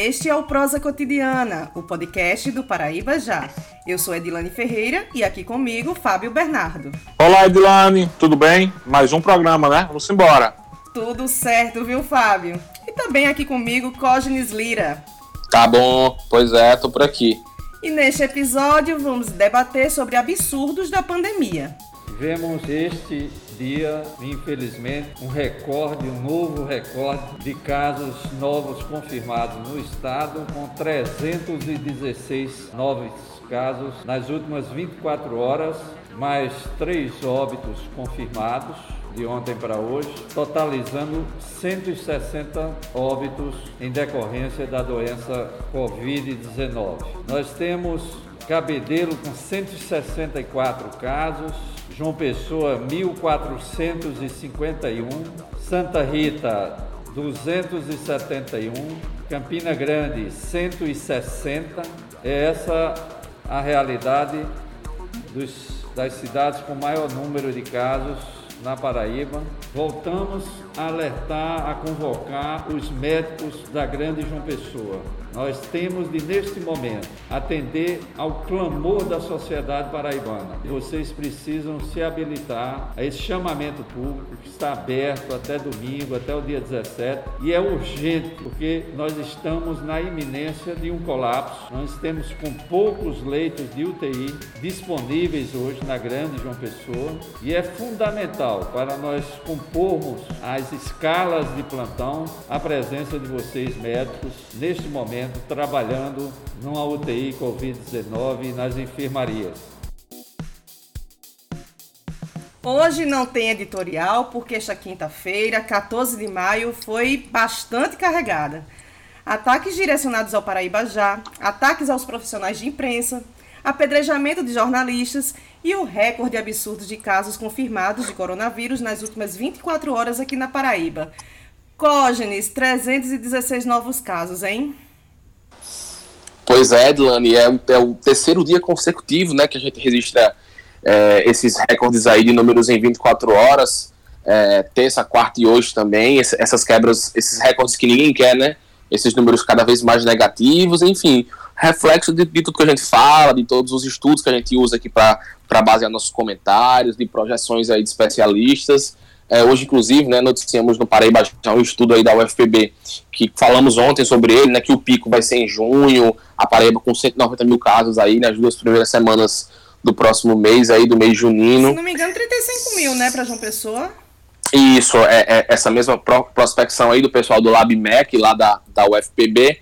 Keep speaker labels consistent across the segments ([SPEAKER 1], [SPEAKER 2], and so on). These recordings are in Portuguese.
[SPEAKER 1] Este é o Prosa Cotidiana, o podcast do Paraíba Já. Eu sou Edilane Ferreira e aqui comigo Fábio Bernardo.
[SPEAKER 2] Olá, Edilane, tudo bem? Mais um programa, né? Vamos embora.
[SPEAKER 1] Tudo certo, viu, Fábio? E também aqui comigo Cógenes Lira.
[SPEAKER 3] Tá bom, pois é, tô por aqui.
[SPEAKER 1] E neste episódio vamos debater sobre absurdos da pandemia.
[SPEAKER 4] Vemos este dia, infelizmente, um recorde, um novo recorde de casos novos confirmados no estado, com 316 novos casos nas últimas 24 horas, mais três óbitos confirmados de ontem para hoje, totalizando 160 óbitos em decorrência da doença Covid-19. Nós temos Cabedelo com 164 casos, João Pessoa 1451, Santa Rita 271, Campina Grande 160. É essa a realidade dos, das cidades com maior número de casos na Paraíba. Voltamos a alertar, a convocar os médicos da Grande João Pessoa nós temos de, neste momento, atender ao clamor da sociedade paraibana. Vocês precisam se habilitar a esse chamamento público que está aberto até domingo, até o dia 17, e é urgente, porque nós estamos na iminência de um colapso. Nós temos com poucos leitos de UTI disponíveis hoje na Grande João Pessoa, e é fundamental para nós compormos as escalas de plantão a presença de vocês médicos neste momento momento trabalhando numa UTI Covid-19 nas enfermarias.
[SPEAKER 1] Hoje não tem editorial porque esta quinta-feira, 14 de maio, foi bastante carregada. Ataques direcionados ao Paraíba Já, ataques aos profissionais de imprensa, apedrejamento de jornalistas e o recorde absurdo de casos confirmados de coronavírus nas últimas 24 horas aqui na Paraíba. Cógenes, 316 novos casos, hein?
[SPEAKER 3] Pois é, Edlane, é, é, o terceiro dia consecutivo né, que a gente registra é, esses recordes aí de números em 24 horas, é, terça, quarta e hoje também, essas quebras, esses recordes que ninguém quer, né? Esses números cada vez mais negativos, enfim, reflexo de, de tudo que a gente fala, de todos os estudos que a gente usa aqui para basear nossos comentários, de projeções aí de especialistas. É, hoje, inclusive, né, noticiamos no Paraíba já um estudo aí da UFPB, que falamos ontem sobre ele, né, que o pico vai ser em junho, a Paraíba com 190 mil casos aí nas duas primeiras semanas do próximo mês, aí do mês junino.
[SPEAKER 1] Se não me engano, 35 mil, né, para João Pessoa?
[SPEAKER 3] Isso, é, é, essa mesma pro, prospecção aí do pessoal do LabMec, lá da, da UFPB.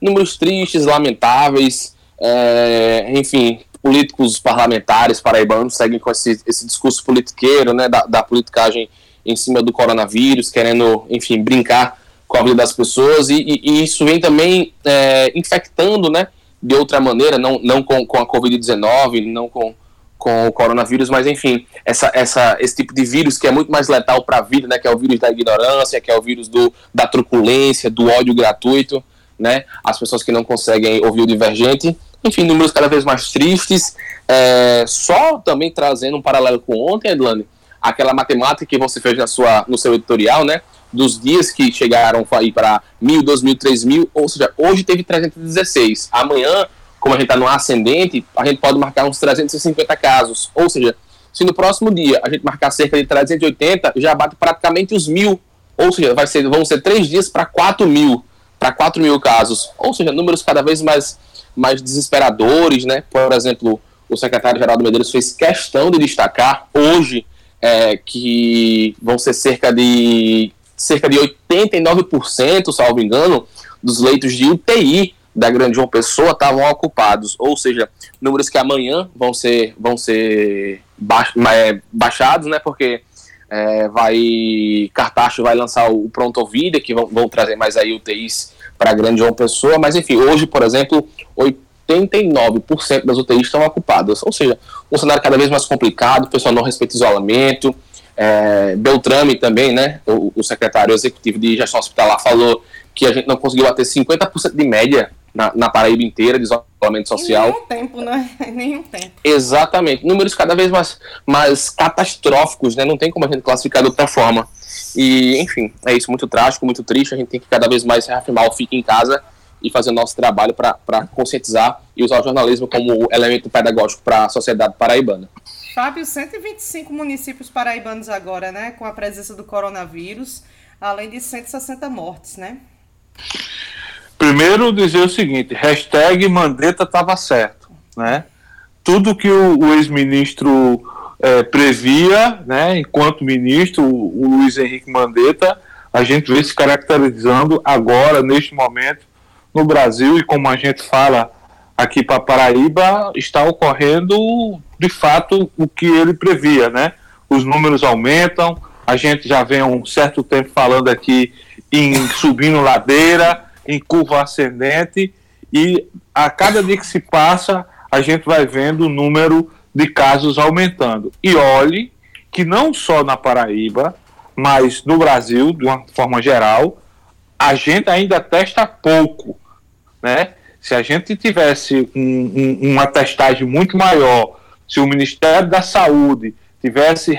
[SPEAKER 3] Números tristes, lamentáveis, é, enfim, políticos parlamentares paraibanos seguem com esse, esse discurso politiqueiro, né, da, da politicagem em cima do coronavírus, querendo, enfim, brincar com a vida das pessoas, e, e, e isso vem também é, infectando, né, de outra maneira, não, não com, com a Covid-19, não com, com o coronavírus, mas enfim, essa, essa, esse tipo de vírus que é muito mais letal para a vida, né, que é o vírus da ignorância, que é o vírus do, da truculência, do ódio gratuito, né, as pessoas que não conseguem ouvir o divergente, enfim, números cada vez mais tristes, é, só também trazendo um paralelo com ontem, Edlane, aquela matemática que você fez na sua, no seu editorial, né? Dos dias que chegaram aí para mil, dois mil, três mil, ou seja, hoje teve 316. Amanhã, como a gente está no ascendente, a gente pode marcar uns 350 casos. Ou seja, se no próximo dia a gente marcar cerca de 380, já bate praticamente os mil. Ou seja, vai ser, vão ser três dias para 4 mil, para 4 mil casos. Ou seja, números cada vez mais, mais desesperadores, né? Por exemplo, o secretário Geraldo Medeiros fez questão de destacar hoje é, que vão ser cerca de cerca de 89%, salvo engano, dos leitos de UTI da Grande João Pessoa estavam ocupados, ou seja, números que amanhã vão ser vão ser é, baixados, né? Porque é, vai Cartacho vai lançar o Pronto Vida, que vão, vão trazer mais aí UTIs para a Grande João Pessoa, mas enfim, hoje, por exemplo, 89% das UTIs estão ocupadas. Ou seja, um cenário cada vez mais complicado, o pessoal não respeita isolamento. É, Beltrame também, né, o, o, secretário executivo de gestão hospitalar, falou que a gente não conseguiu bater 50% de média na, na, Paraíba inteira de isolamento social. Em
[SPEAKER 1] nenhum tempo, né? Em nenhum tempo.
[SPEAKER 3] Exatamente. Números cada vez mais, mais catastróficos, né? Não tem como a gente classificar de outra forma. E, enfim, é isso, muito trágico, muito triste. A gente tem que cada vez mais reafirmar o fique em casa e fazer o nosso trabalho para conscientizar e usar o jornalismo como elemento pedagógico para a sociedade paraibana.
[SPEAKER 1] Fábio, 125 municípios paraibanos agora, né, com a presença do coronavírus, além de 160 mortes, né?
[SPEAKER 2] Primeiro dizer o seguinte, hashtag Mandetta estava certo, né? Tudo que o, o ex-ministro é, previa, né, enquanto ministro, o, o Luiz Henrique Mandetta, a gente vê se caracterizando agora, neste momento, no Brasil, e como a gente fala aqui para Paraíba, está ocorrendo de fato o que ele previa, né? Os números aumentam, a gente já vem um certo tempo falando aqui em subindo ladeira, em curva ascendente, e a cada dia que se passa, a gente vai vendo o número de casos aumentando. E olhe que não só na Paraíba, mas no Brasil, de uma forma geral, a gente ainda testa pouco, né? Se a gente tivesse um, um, uma testagem muito maior, se o Ministério da Saúde tivesse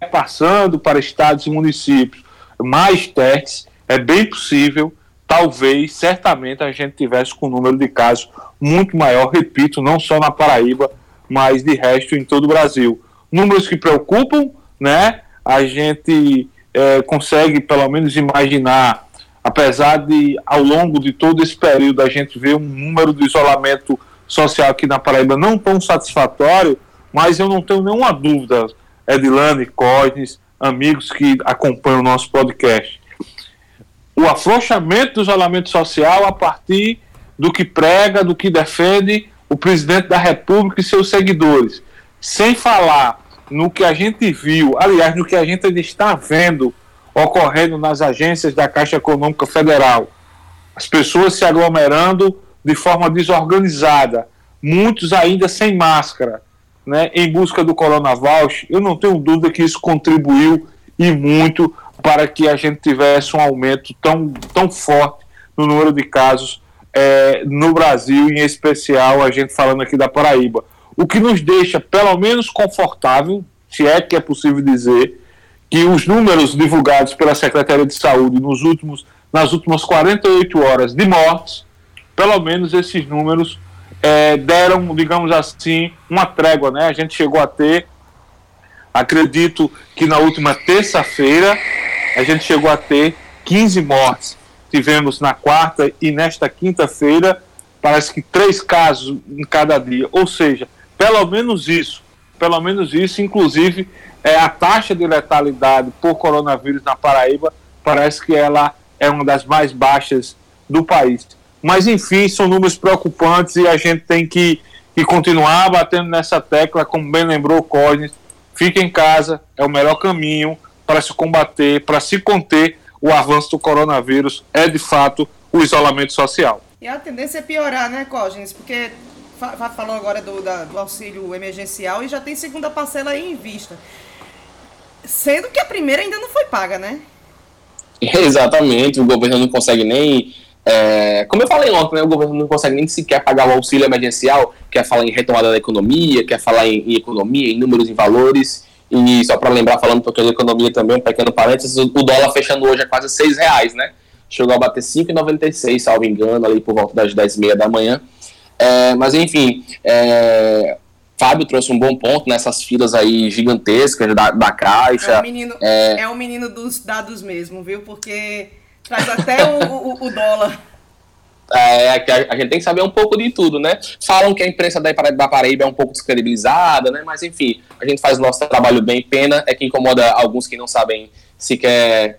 [SPEAKER 2] repassando para estados e municípios mais testes, é bem possível, talvez, certamente, a gente tivesse com um número de casos muito maior, repito, não só na Paraíba, mas de resto em todo o Brasil. Números que preocupam, né? A gente é, consegue pelo menos imaginar, apesar de ao longo de todo esse período a gente ver um número de isolamento social aqui na Paraíba não tão satisfatório, mas eu não tenho nenhuma dúvida, Edilane, Cosnes, amigos que acompanham o nosso podcast. O afrouxamento do isolamento social a partir do que prega, do que defende o presidente da República e seus seguidores, sem falar no que a gente viu, aliás, no que a gente está vendo ocorrendo nas agências da Caixa Econômica Federal. As pessoas se aglomerando de forma desorganizada, muitos ainda sem máscara, né, em busca do coronavírus. Eu não tenho dúvida que isso contribuiu e muito para que a gente tivesse um aumento tão, tão forte no número de casos é, no Brasil, em especial a gente falando aqui da Paraíba. O que nos deixa pelo menos confortável, se é que é possível dizer, que os números divulgados pela Secretaria de Saúde nos últimos, nas últimas 48 horas de mortes, pelo menos esses números é, deram, digamos assim, uma trégua. Né? A gente chegou a ter, acredito que na última terça-feira, a gente chegou a ter 15 mortes tivemos na quarta e nesta quinta-feira, parece que três casos em cada dia. Ou seja, pelo menos isso, pelo menos isso, inclusive é, a taxa de letalidade por coronavírus na Paraíba parece que ela é uma das mais baixas do país. Mas enfim, são números preocupantes e a gente tem que, que continuar batendo nessa tecla, como bem lembrou o Cosnes, fique em casa, é o melhor caminho para se combater, para se conter o avanço do coronavírus é de fato o isolamento social.
[SPEAKER 1] E a tendência é piorar, né, Cógenes? Porque falou agora do, da, do auxílio emergencial e já tem segunda parcela aí em vista. Sendo que a primeira ainda não foi paga, né?
[SPEAKER 3] Exatamente, o governo não consegue nem. É, como eu falei ontem, né, o governo não consegue nem sequer pagar o auxílio emergencial, quer falar em retomada da economia, quer falar em, em economia, em números, em valores. E só para lembrar, falando um pouquinho de economia também, um pequeno parênteses, o dólar fechando hoje é quase 6 reais, né? Chegou a bater 5,96, salvo engano, ali por volta das 10h30 da manhã. É, mas enfim, é, Fábio trouxe um bom ponto nessas filas aí gigantescas da, da Caixa.
[SPEAKER 1] É o, menino, é... é o menino dos dados mesmo, viu? Porque traz até o, o, o dólar.
[SPEAKER 3] É, a, a, gente tem que saber um pouco de tudo, né? Falam que a imprensa da, da Paraíba é um pouco descredibilizada, né? Mas enfim, a gente faz o nosso trabalho bem. Pena é que incomoda alguns que não sabem se quer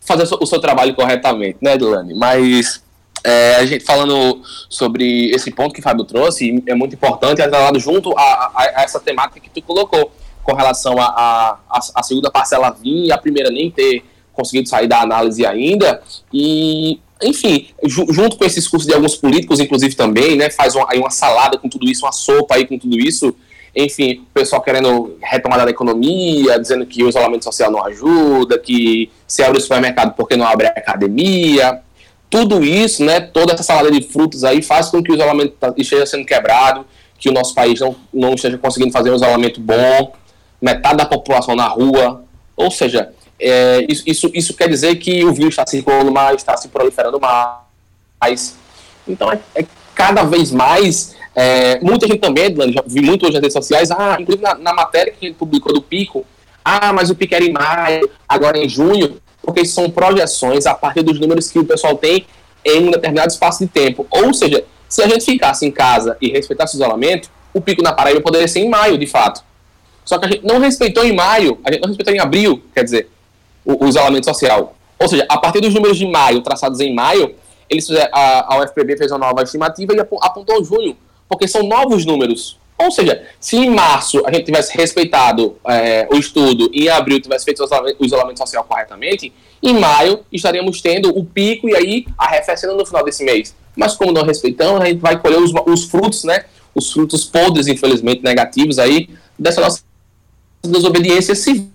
[SPEAKER 3] fazer o seu, o seu trabalho corretamente, né, Delane? Mas é, a gente falando sobre esse ponto que o Fábio trouxe, é muito importante, atrelado junto a, a, a, essa temática que tu colocou, com relação a, a segunda parcela vir e a primeira nem ter conseguido sair da análise ainda. E enfim, junto com esse discurso de alguns políticos, inclusive também, né, faz uma, aí uma salada com tudo isso, uma sopa aí com tudo isso, enfim, o pessoal querendo retomada da economia, dizendo que o isolamento social não ajuda, que se abre o supermercado porque não abre a academia, tudo isso, né, toda essa salada de frutos aí faz com que o isolamento tá, esteja sendo quebrado, que o nosso país não, não esteja conseguindo fazer um isolamento bom, metade da população na rua, ou seja, é, isso, isso, isso, quer dizer que o vírus está circulando mais, está se proliferando mais. Então, é, é cada vez mais. É, muita gente também, Edlane, já vi muito hoje nas redes sociais, ah, inclusive na, na matéria que gente publicou do Pico, ah, mas o Pico era em maio, agora é em junho, porque são projeções a partir dos números que o pessoal tem em um determinado espaço de tempo. Ou seja, se a gente ficasse em casa e respeitasse o isolamento, o pico na Paraíba poderia ser em maio, de fato. Só que a gente não respeitou em maio, a gente não respeitou em abril, quer dizer, o, isolamento social. Ou seja, a partir dos números de maio, traçados em maio, eles a, a UFPB fez uma nova estimativa e apontou junho, porque são novos números. Ou seja, se em março a gente tivesse respeitado é, o estudo e em abril tivesse feito o isolamento social corretamente, em maio estaríamos tendo o pico e aí arrefecendo no final desse mês. Mas como não respeitamos, a gente vai colher os, os frutos, né? Os frutos podres, infelizmente, negativos aí, dessa nossa desobediência civil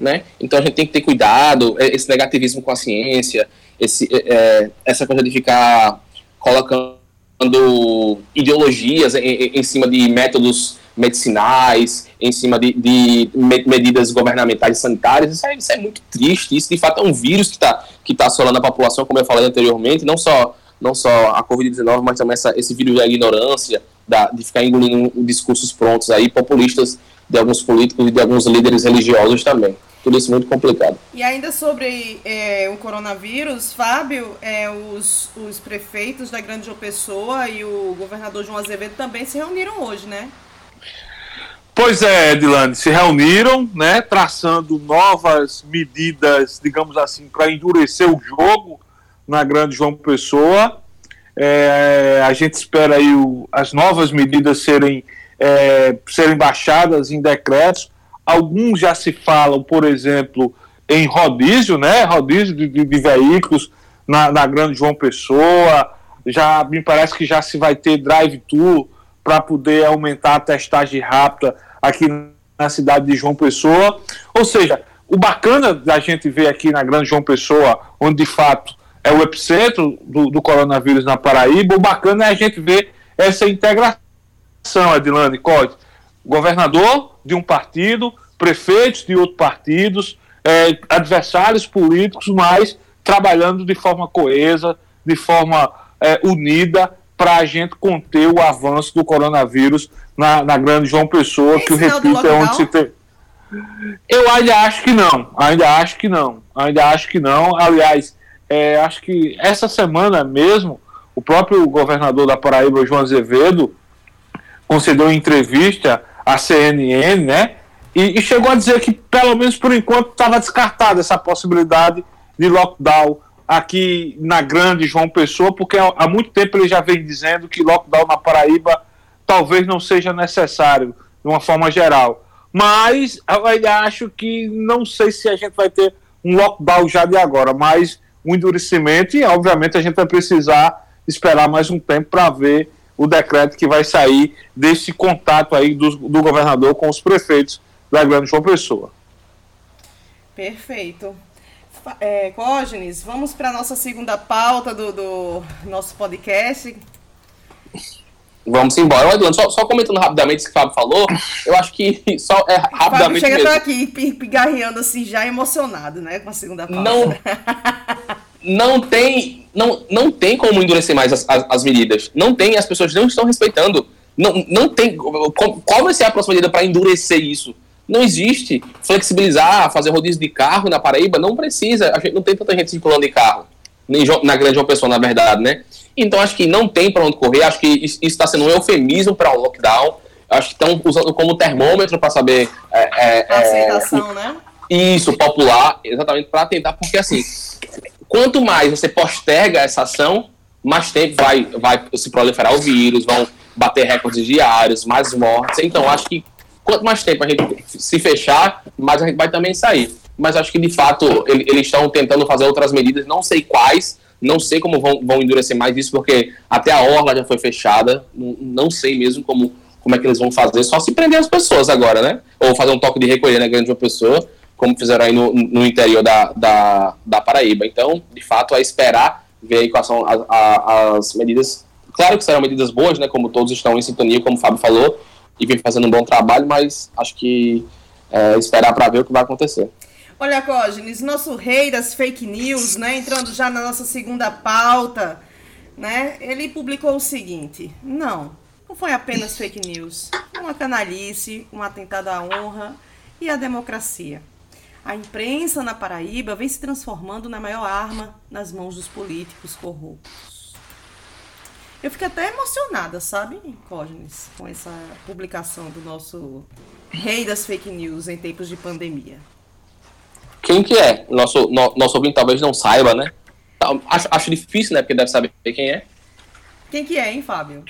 [SPEAKER 3] né? Então a gente tem que ter cuidado, é, esse negativismo com a ciência, esse, é, é, essa coisa de ficar colocando ideologias em, em cima de métodos medicinais, em cima de, de medidas governamentais e sanitárias, isso é, isso é, muito triste, isso de fato é um vírus que está que tá assolando a população, como eu falei anteriormente, não só, não só a Covid-19, mas também essa, esse vírus da ignorância, da, de ficar engolindo discursos prontos aí, populistas de alguns políticos e de alguns líderes religiosos também tudo isso muito complicado.
[SPEAKER 1] E ainda sobre é, o coronavírus, Fábio, é, os, os prefeitos da Grande João Pessoa e o governador João Azevedo também se reuniram hoje, né?
[SPEAKER 2] Pois é, Edilane, se reuniram, né, traçando novas medidas, digamos assim, para endurecer o jogo na Grande João Pessoa. É, a gente espera aí o, as novas medidas serem, é, serem baixadas em decretos Alguns já se falam, por exemplo, em rodízio, né? Rodízio de, de, de veículos na, na, Grande João Pessoa. Já me parece que já se vai ter drive-thru para poder aumentar a testagem rápida aqui na cidade de João Pessoa. Ou seja, o bacana da gente ver aqui na Grande João Pessoa, onde de fato é o epicentro do, do coronavírus na Paraíba, o bacana é a gente ver essa integração, Adilane Code. Governador de um partido, prefeitos de outros partidos, é, adversários políticos, mas trabalhando de forma coesa, de forma é, unida, para a gente conter o avanço do coronavírus na, na grande João Pessoa, Esse que eu repito é onde se tem. Eu ainda acho que não, ainda acho que não, ainda acho que não. Aliás, é, acho que essa semana mesmo, o próprio governador da Paraíba, João Azevedo, concedeu entrevista à CNN, né? E, e, chegou a dizer que, pelo menos por enquanto, estava descartada essa possibilidade de lockdown aqui na grande João Pessoa, porque há, muito tempo ele já vem dizendo que lockdown na Paraíba talvez não seja necessário, de uma forma geral. Mas eu acho que não sei se a gente vai ter um lockdown já de agora, mas um endurecimento e, obviamente, a gente vai precisar esperar mais um tempo para ver o decreto que vai sair desse contato aí do, do governador com os prefeitos da Grande João Pessoa.
[SPEAKER 1] Perfeito. É, Cógenes, vamos para a nossa segunda pauta do, do, nosso podcast.
[SPEAKER 3] Vamos embora. Edilano, só, só comentando rapidamente o que o Fábio falou, eu acho que só é rapidamente.
[SPEAKER 1] Fábio chega aqui pigarreando assim, já emocionado, né, com a segunda pauta.
[SPEAKER 3] Não, não tem, não, não tem como endurecer mais as, as, as medidas. Não tem, as pessoas não estão respeitando. Não, não tem. Qual vai ser a próxima medida para endurecer isso? Não existe. Flexibilizar, fazer rodízio de carro na Paraíba, não precisa. A gente não tem tanta gente circulando de carro. Nem na grande João Pessoa, na verdade, né? Então acho que não tem para onde correr. Acho que isso está sendo um eufemismo para o lockdown. Acho que estão usando como termômetro para saber. É,
[SPEAKER 1] é, a aceitação, é, né?
[SPEAKER 3] Isso, popular, exatamente para tentar, porque assim, quanto mais você posterga essa ação, mais tempo vai, vai se proliferar o vírus, vão bater recordes diários, mais mortes. Então, acho que quanto mais tempo a gente se fechar, mais a gente vai também sair. Mas acho que, de fato, eles estão tentando fazer outras medidas, não sei quais, não sei como vão, vão endurecer mais isso, porque até a orla já foi fechada, não, não sei mesmo como, como é que eles vão fazer, só se prender as pessoas agora, né? Ou fazer um toque de recolher na grande uma pessoa, como fizeram aí no, no interior da, da, da Paraíba. Então, de fato, é esperar ver aí quais são as, as medidas. Claro que serão medidas boas, né? Como todos estão em sintonia, como o Fábio falou, e vem fazendo um bom trabalho, mas acho que é, esperar para ver o que vai acontecer.
[SPEAKER 1] Olha, Cógenes, nosso rei das fake news, né? Entrando já na nossa segunda pauta. né? Ele publicou o seguinte: não, não foi apenas fake news, uma canalice, um atentado à honra e à democracia. A imprensa na Paraíba vem se transformando na maior arma nas mãos dos políticos corruptos. Eu fiquei até emocionada, sabe, Cógenes, com essa publicação do nosso rei das fake news em tempos de pandemia.
[SPEAKER 3] Quem que é? Nosso, no, nosso ouvinte talvez não saiba, né? Acho, acho difícil, né? Porque deve saber quem é.
[SPEAKER 1] Quem que é, hein, Fábio?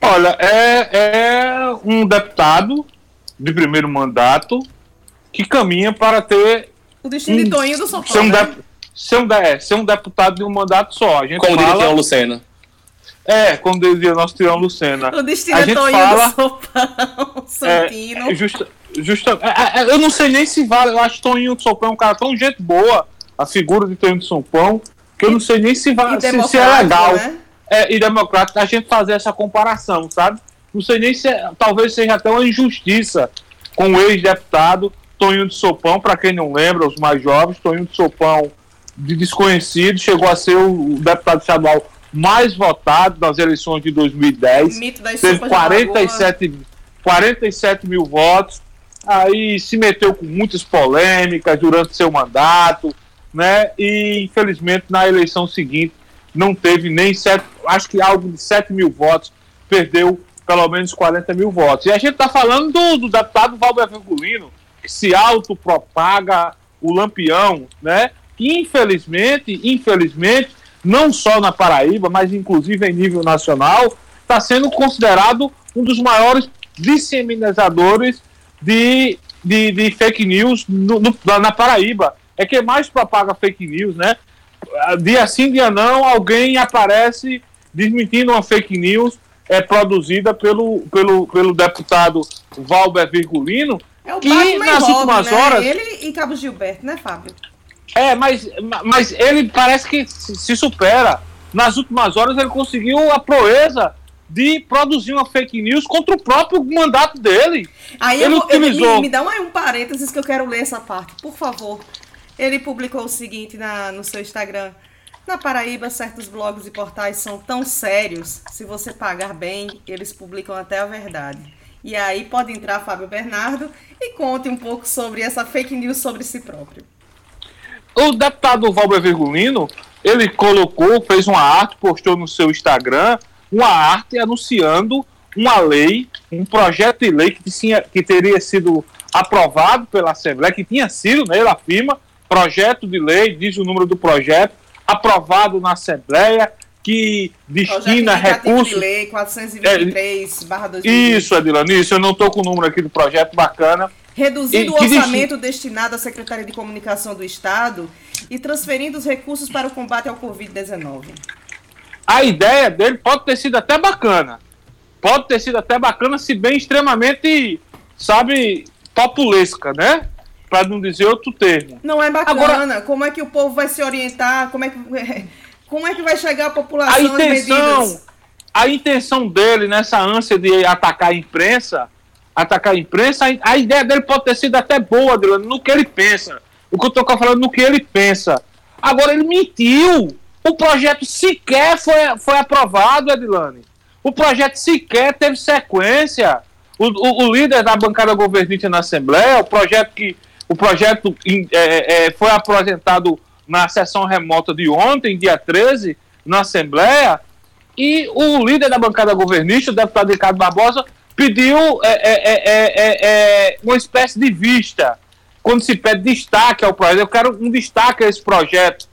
[SPEAKER 2] Olha, é, é um deputado de primeiro mandato que caminha para ter.
[SPEAKER 1] O destino um, de Toninho do Sopão.
[SPEAKER 2] Ser um, né? ser, um, é, ser um deputado de um mandato só. A gente
[SPEAKER 3] Como
[SPEAKER 2] fala,
[SPEAKER 3] diria o Lucena.
[SPEAKER 2] É, como dizia nosso Tião Lucena.
[SPEAKER 1] O destino a gente Toninho fala, do Sopão, Santino.
[SPEAKER 2] É, justa, justa, é, é, eu não sei nem se vale. Eu acho Toninho do Sopão um cara tão gente boa, a figura de Toninho do Sopão, que eu não sei nem se, vale, se, se é legal. Né? É, e democrático a gente fazer essa comparação, sabe? Não sei nem se é, talvez seja até uma injustiça com o ex-deputado Toninho de Sopão, para quem não lembra, os mais jovens, Toninho de Sopão, de desconhecido, chegou a ser o deputado estadual mais votado nas eleições de 2010. Mito das teve 47, 47 mil votos. Aí se meteu com muitas polêmicas durante seu mandato, né? E infelizmente na eleição seguinte não teve nem sete, acho que algo de 7 mil votos, perdeu pelo menos 40 mil votos. E a gente está falando do, do deputado Valber Virgulino, se autopropaga o lampião, né? Que infelizmente, infelizmente, não só na Paraíba, mas inclusive em nível nacional, está sendo considerado um dos maiores disseminadores de, de, de fake news no, no, na Paraíba. É quem mais propaga fake news, né? Dia sim, dia não, alguém aparece desmentindo uma fake news é produzida pelo, pelo, pelo deputado Valber Virgulino,
[SPEAKER 1] é o que Batman nas Robin, últimas né? horas. Ele e Cabo Gilberto, né, Fábio?
[SPEAKER 2] É, mas, mas ele parece que se supera. Nas últimas horas ele conseguiu a proeza de produzir uma fake news contra o próprio mandato dele.
[SPEAKER 1] Aí ele eu, utilizou... Eu, me, me, dá um, um parênteses que eu quero ler essa parte, por favor. Ele publicou o seguinte na, no seu Instagram. Na Paraíba, certos blogs e portais são tão sérios, se você pagar bem, eles publicam até a verdade. E aí pode entrar Fábio Bernardo e conte um pouco sobre essa fake news sobre si próprio.
[SPEAKER 2] O deputado Valber Virgulino, ele colocou, fez uma arte, postou no seu Instagram, uma arte anunciando uma lei, um projeto de lei que, tinha, que teria sido aprovado pela Assembleia, que tinha sido, né, ele afirma, projeto de lei, diz o número do projeto, aprovado na Assembleia, que destina recursos. De
[SPEAKER 1] lei 423 é,
[SPEAKER 2] Isso, Adilane, isso, eu não estou com o número aqui do projeto bacana.
[SPEAKER 1] Reduzindo o orçamento destinado à Secretaria de Comunicação do Estado e transferindo os recursos para o combate ao Covid-19.
[SPEAKER 2] A ideia dele pode ter sido até bacana. Pode ter sido até bacana, se bem extremamente, sabe, populesca, né? Para não dizer outro termo.
[SPEAKER 1] Não é bacana. Agora, como é que o povo vai se orientar? Como é que, como é que vai chegar a população a intenção,
[SPEAKER 2] A intenção dele nessa ânsia de atacar a imprensa atacar a imprensa, a ideia dele pode ter sido até boa, Adilane, no que ele pensa. O que eu estou falando no que ele pensa. Agora, ele mentiu. O projeto sequer foi, foi aprovado, Edilane. O projeto sequer teve sequência. O, o, o líder da bancada governista na Assembleia, o projeto que o projeto é, é, foi apresentado na sessão remota de ontem, dia 13, na Assembleia, e o líder da bancada governista, o deputado Ricardo Barbosa, pediu é, é, é, uma espécie de vista. Quando se pede destaque ao projeto, eu quero um destaque a esse projeto.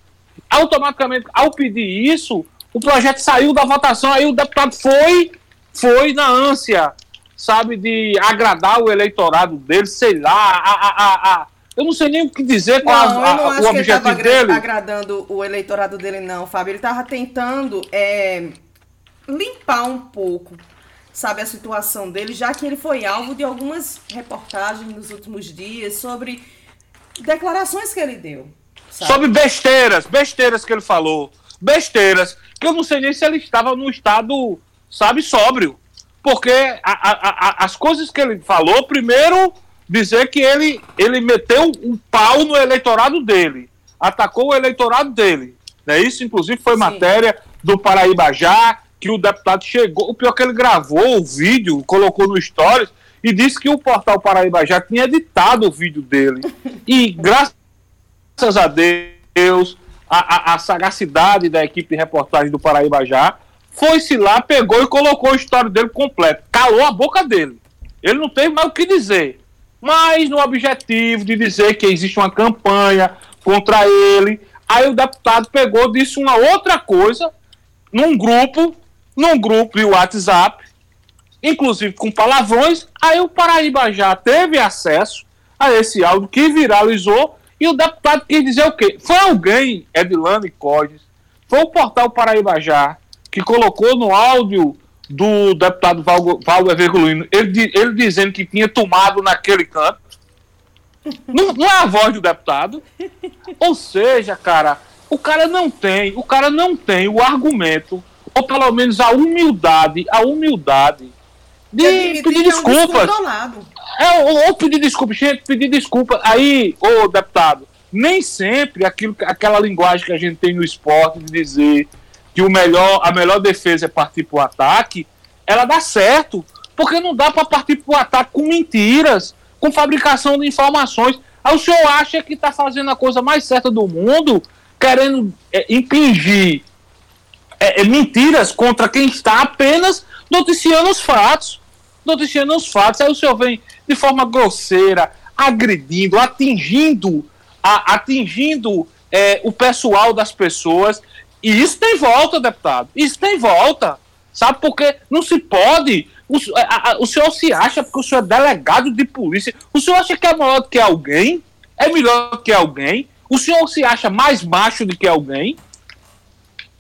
[SPEAKER 2] Automaticamente, ao pedir isso, o projeto saiu da votação, aí o deputado foi, foi na ânsia, sabe, de agradar o eleitorado dele, sei lá, a, a, a, eu não sei nem o que dizer
[SPEAKER 1] com não, a, a, o objetivo que ele dele. agradando o eleitorado dele, não, Fábio. Ele estava tentando é, limpar um pouco sabe, a situação dele, já que ele foi alvo de algumas reportagens nos últimos dias sobre declarações que ele deu.
[SPEAKER 2] Sabe? Sobre besteiras, besteiras que ele falou. Besteiras, que eu não sei nem se ele estava no estado, sabe, sóbrio. Porque a, as coisas que ele falou, primeiro, dizer que ele, ele meteu um pau no eleitorado dele. Atacou o eleitorado dele. Né? Isso, inclusive, foi Sim. matéria do Paraíba já, que o deputado chegou. O pior é que ele gravou o vídeo, colocou no Stories e disse que o portal Paraíba já tinha editado o vídeo dele. E graças a Deus, a, a, a sagacidade da equipe de reportagem do Paraíba já foi-se lá, pegou e colocou a história dele completa. Calou a boca dele. Ele não teve mais o que dizer. Mas no objetivo de dizer que existe uma campanha contra ele, aí o deputado pegou disse uma outra coisa num grupo, num grupo de WhatsApp, inclusive com palavrões. Aí o Paraíba já teve acesso a esse áudio que viralizou e o deputado quis dizer o quê? Foi alguém, Edilane Codes, foi o portal Paraíba já que colocou no áudio do deputado Valdo Evergolino, ele, ele dizendo que tinha tomado naquele canto. Não, não, é a voz do deputado. Ou seja, cara, o cara não tem, o cara não tem o argumento, ou pelo menos a humildade, a humildade de pedir desculpas. É, ou, ou, pedir desculpa, gente, pedir desculpa. Aí, ô deputado, nem sempre aquilo, aquela linguagem que a gente tem no esporte de dizer que o melhor, a melhor defesa é partir para o ataque, ela dá certo. Porque não dá para partir para o ataque com mentiras, com fabricação de informações. Aí o senhor acha que está fazendo a coisa mais certa do mundo, querendo é, impingir é, é, mentiras contra quem está apenas noticiando os fatos. Noticiando os fatos. Aí o senhor vem de forma grosseira, agredindo, atingindo, a, atingindo é, o pessoal das pessoas e isso tem volta, deputado. Isso tem volta. Sabe porque não se pode. O, a, a, o senhor se acha porque o senhor é delegado de polícia. O senhor acha que é maior do que alguém? É melhor do que alguém? O senhor se acha mais macho do que alguém?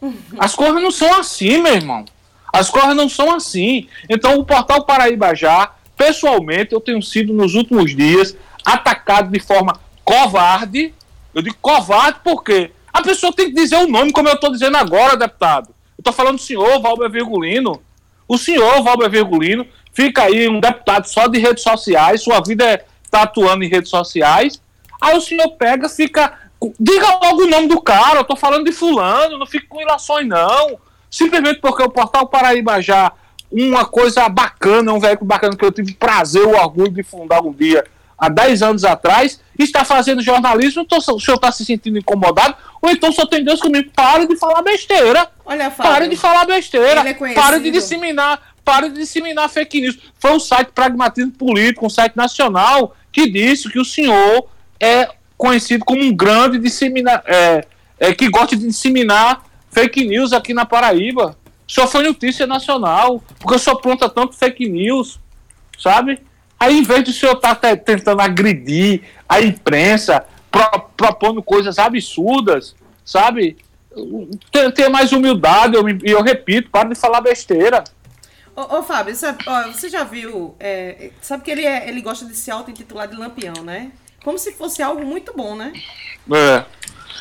[SPEAKER 2] As coisas não são assim, meu irmão. As coisas não são assim. Então, o portal Paraíba Já, pessoalmente, eu tenho sido nos últimos dias atacado de forma covarde. Eu digo covarde porque a pessoa tem que dizer o nome, como eu estou dizendo agora, deputado. Eu estou falando do senhor Valber Virgulino. O senhor Valber Virgulino fica aí um deputado só de redes sociais, sua vida é tá atuando em redes sociais. Aí o senhor pega, fica. Diga logo o nome do cara, eu estou falando de fulano, não fique com ilações, não. Simplesmente porque o Portal Paraíba já, uma coisa bacana, um veículo bacana que eu tive prazer, o orgulho de fundar um dia há 10 anos atrás, está fazendo jornalismo, então, o senhor está se sentindo incomodado, ou então só tem Deus comigo, pare de falar besteira.
[SPEAKER 1] Olha, Fábio,
[SPEAKER 2] pare de falar besteira. É pare de disseminar, pare de disseminar fake news. Foi o site Pragmatismo Político, um site nacional, que disse que o senhor é conhecido como um grande disseminar, é, é, que gosta de disseminar fake news aqui na Paraíba. Só foi notícia nacional, porque o senhor planta tanto fake news, sabe? Aí, em vez de o senhor estar tá tentando agredir a imprensa, pro, propondo coisas absurdas, sabe? Ter mais humildade, e eu, eu, repito, para de falar besteira.
[SPEAKER 1] Ô, ô Fábio, você, ó, você já viu. É, sabe que ele, é, ele gosta de se auto-intitular de lampião, né? Como se fosse algo muito bom, né?
[SPEAKER 2] É.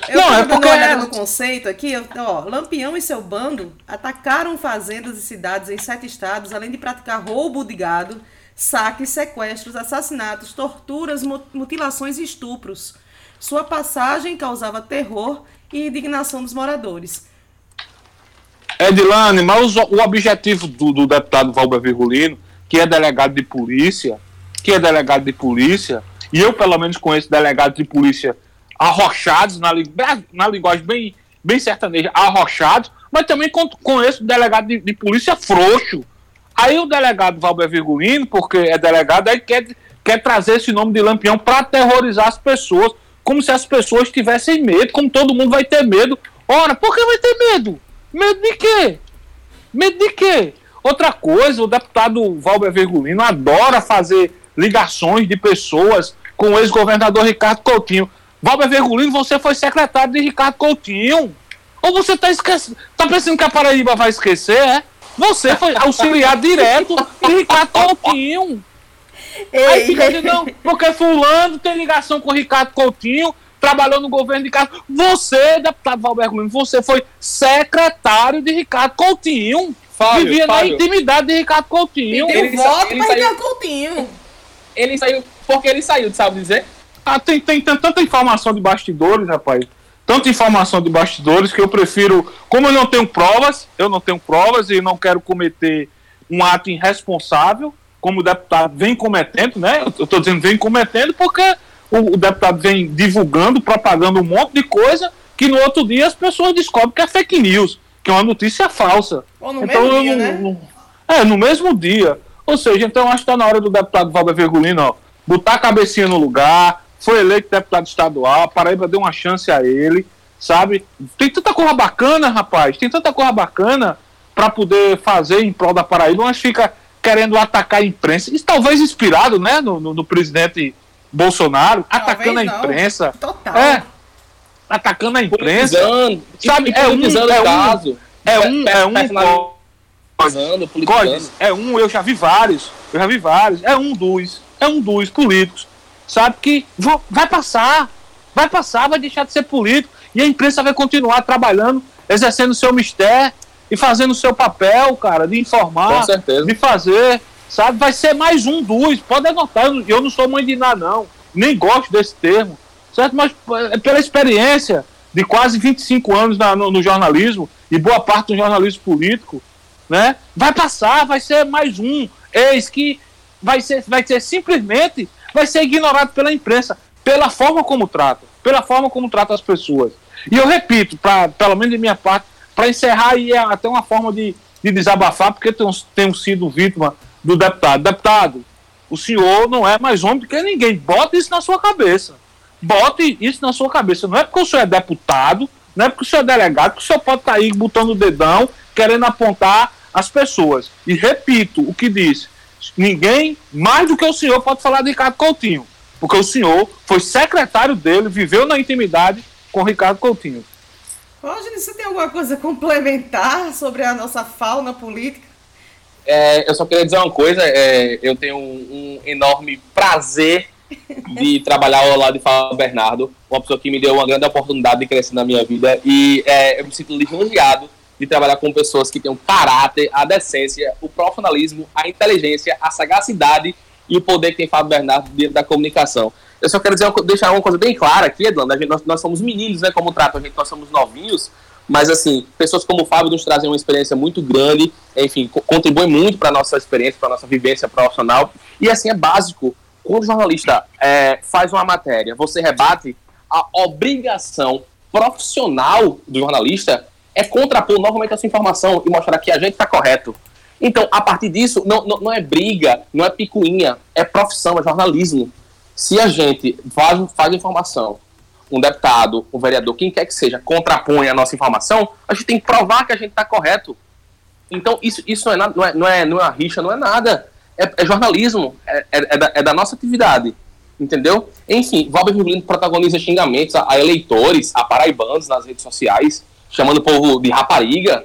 [SPEAKER 1] Eu não, é porque é... no conceito aqui, ó, Lampião e seu bando atacaram fazendas e cidades em sete estados, além de praticar roubo de gado, saques, sequestros, assassinatos, torturas, mutilações e estupros. Sua passagem causava terror e indignação dos moradores.
[SPEAKER 2] Edilane, mas o objetivo do, do deputado Valber Virgulino, que é delegado de polícia, que é delegado de polícia, e eu pelo menos conheço delegados de polícia arrochados, na, na linguagem bem, bem sertaneja, arrochados, mas também conheço delegado de, de polícia frouxo, Aí o delegado Valber Virgulino, porque é delegado, aí quer, quer trazer esse nome de Lampião para aterrorizar as pessoas, como se as pessoas tivessem medo, como todo mundo vai ter medo. Ora, por que vai ter medo? Medo de quê? Medo de quê? Outra coisa, o deputado Valber Virgulino adora fazer ligações de pessoas com o ex-governador Ricardo Coutinho. Valber Virgulino, você foi secretário de Ricardo Coutinho. Ou você está esquecendo, tá pensando que a Paraíba vai esquecer, é? Você foi auxiliar direto de Ricardo Coutinho. Ei, Aí fica dizendo, não, porque fulano tem ligação com o Ricardo Coutinho, trabalhou no governo de Ricardo. Você, deputado Valberto Lima, você foi secretário de Ricardo Coutinho. Fábio, vivia Fábio. na intimidade de Ricardo Coutinho.
[SPEAKER 1] Ele deu voto para Ricardo Coutinho.
[SPEAKER 3] Ele saiu, porque ele saiu, sabe dizer?
[SPEAKER 2] Ah, tem, tem, tem tanta informação de bastidores, rapaz. Tanta informação de bastidores que eu prefiro, como eu não tenho provas, eu não tenho provas e não quero cometer um ato irresponsável, como o deputado vem cometendo, né? Eu estou dizendo vem cometendo porque o, o, deputado vem divulgando, propagando um monte de coisa que no outro dia as pessoas descobrem que é fake news, que é uma notícia falsa.
[SPEAKER 1] Ou no então, mesmo dia, né?
[SPEAKER 2] É, no mesmo dia. Ou seja, então acho que está na hora do deputado Valber Vergolino, ó, botar a cabecinha no lugar, foi eleito deputado estadual, a Paraíba deu uma chance a ele, sabe? Tem tanta coisa bacana, rapaz, tem tanta coisa bacana para poder fazer em prol da Paraíba, mas fica querendo atacar a imprensa. Isso talvez inspirado, né, no, no, no presidente Bolsonaro, talvez atacando a imprensa.
[SPEAKER 1] Total.
[SPEAKER 2] É, atacando a imprensa.
[SPEAKER 3] Politizando,
[SPEAKER 2] sabe? É um, é um, caso. É um, é um, Codes, é um, eu já vi vários, eu já vi vários, é um dos, é um dos políticos sabe que vai passar, vai passar, vai deixar de ser político e a imprensa vai continuar trabalhando, exercendo o seu mistério e fazendo o seu papel, cara, de informar, de fazer, sabe? Vai ser mais um dos, pode anotar, eu não sou mãe de nada, não, nem gosto desse termo, certo? Mas é pela experiência de quase 25 anos na, no, no jornalismo e boa parte do jornalismo político, né? Vai passar, vai ser mais um ex que vai ser, vai ser simplesmente vai ser ignorado pela imprensa, pela forma como trata, pela forma como trata as pessoas. E eu repito, pra, pelo menos de minha parte, para encerrar aí é até uma forma de, de desabafar, porque tenho, tenho sido vítima do deputado. Deputado, o senhor não é mais homem do que ninguém. Bota isso na sua cabeça. Bote isso na sua cabeça. Não é porque o senhor é deputado, não é porque o senhor é delegado, que o senhor pode estar tá aí botando o dedão, querendo apontar as pessoas. E repito o que disse ninguém mais do que o senhor pode falar de Ricardo Coutinho, porque o senhor foi secretário dele, viveu na intimidade com Ricardo Coutinho.
[SPEAKER 1] Roger, você tem alguma coisa a complementar sobre a nossa fauna política?
[SPEAKER 3] É, eu só queria dizer uma coisa, é, eu tenho um, um, enorme prazer de trabalhar ao lado de Fábio Bernardo, uma pessoa que me deu uma grande oportunidade de crescer na minha vida e é, eu me sinto lisonjeado de trabalhar com pessoas que têm o caráter, a decência, o profissionalismo, a inteligência, a sagacidade e o poder que tem Fábio Bernardo dentro da comunicação. Eu só quero dizer, deixar uma coisa bem clara aqui, Edlando, nós, nós somos meninos, né, como tratam a gente, nós somos novinhos, mas assim, pessoas como o Fábio nos trazem uma experiência muito grande, enfim, contribuem muito para a nossa experiência, para a nossa vivência profissional, e assim, é básico, quando o jornalista é, faz uma matéria, você rebate, a obrigação profissional do jornalista é contrapor novamente essa informação e mostrar que a gente está correto. Então, a partir disso, não, não, não, é briga, não é picuinha, é profissão, é jornalismo. Se a gente faz, faz informação, um deputado, um vereador, quem quer que seja, contrapõe a nossa informação, a gente tem que provar que a gente está correto. Então, isso, isso não, é nada, não, é, não, é, não é uma rixa, não é nada. É, é jornalismo, é, é, é, da, é da nossa atividade. Entendeu? Enfim, Valber Virgulino protagoniza xingamentos a, a eleitores, a paraibanos nas redes sociais chamando o povo de rapariga.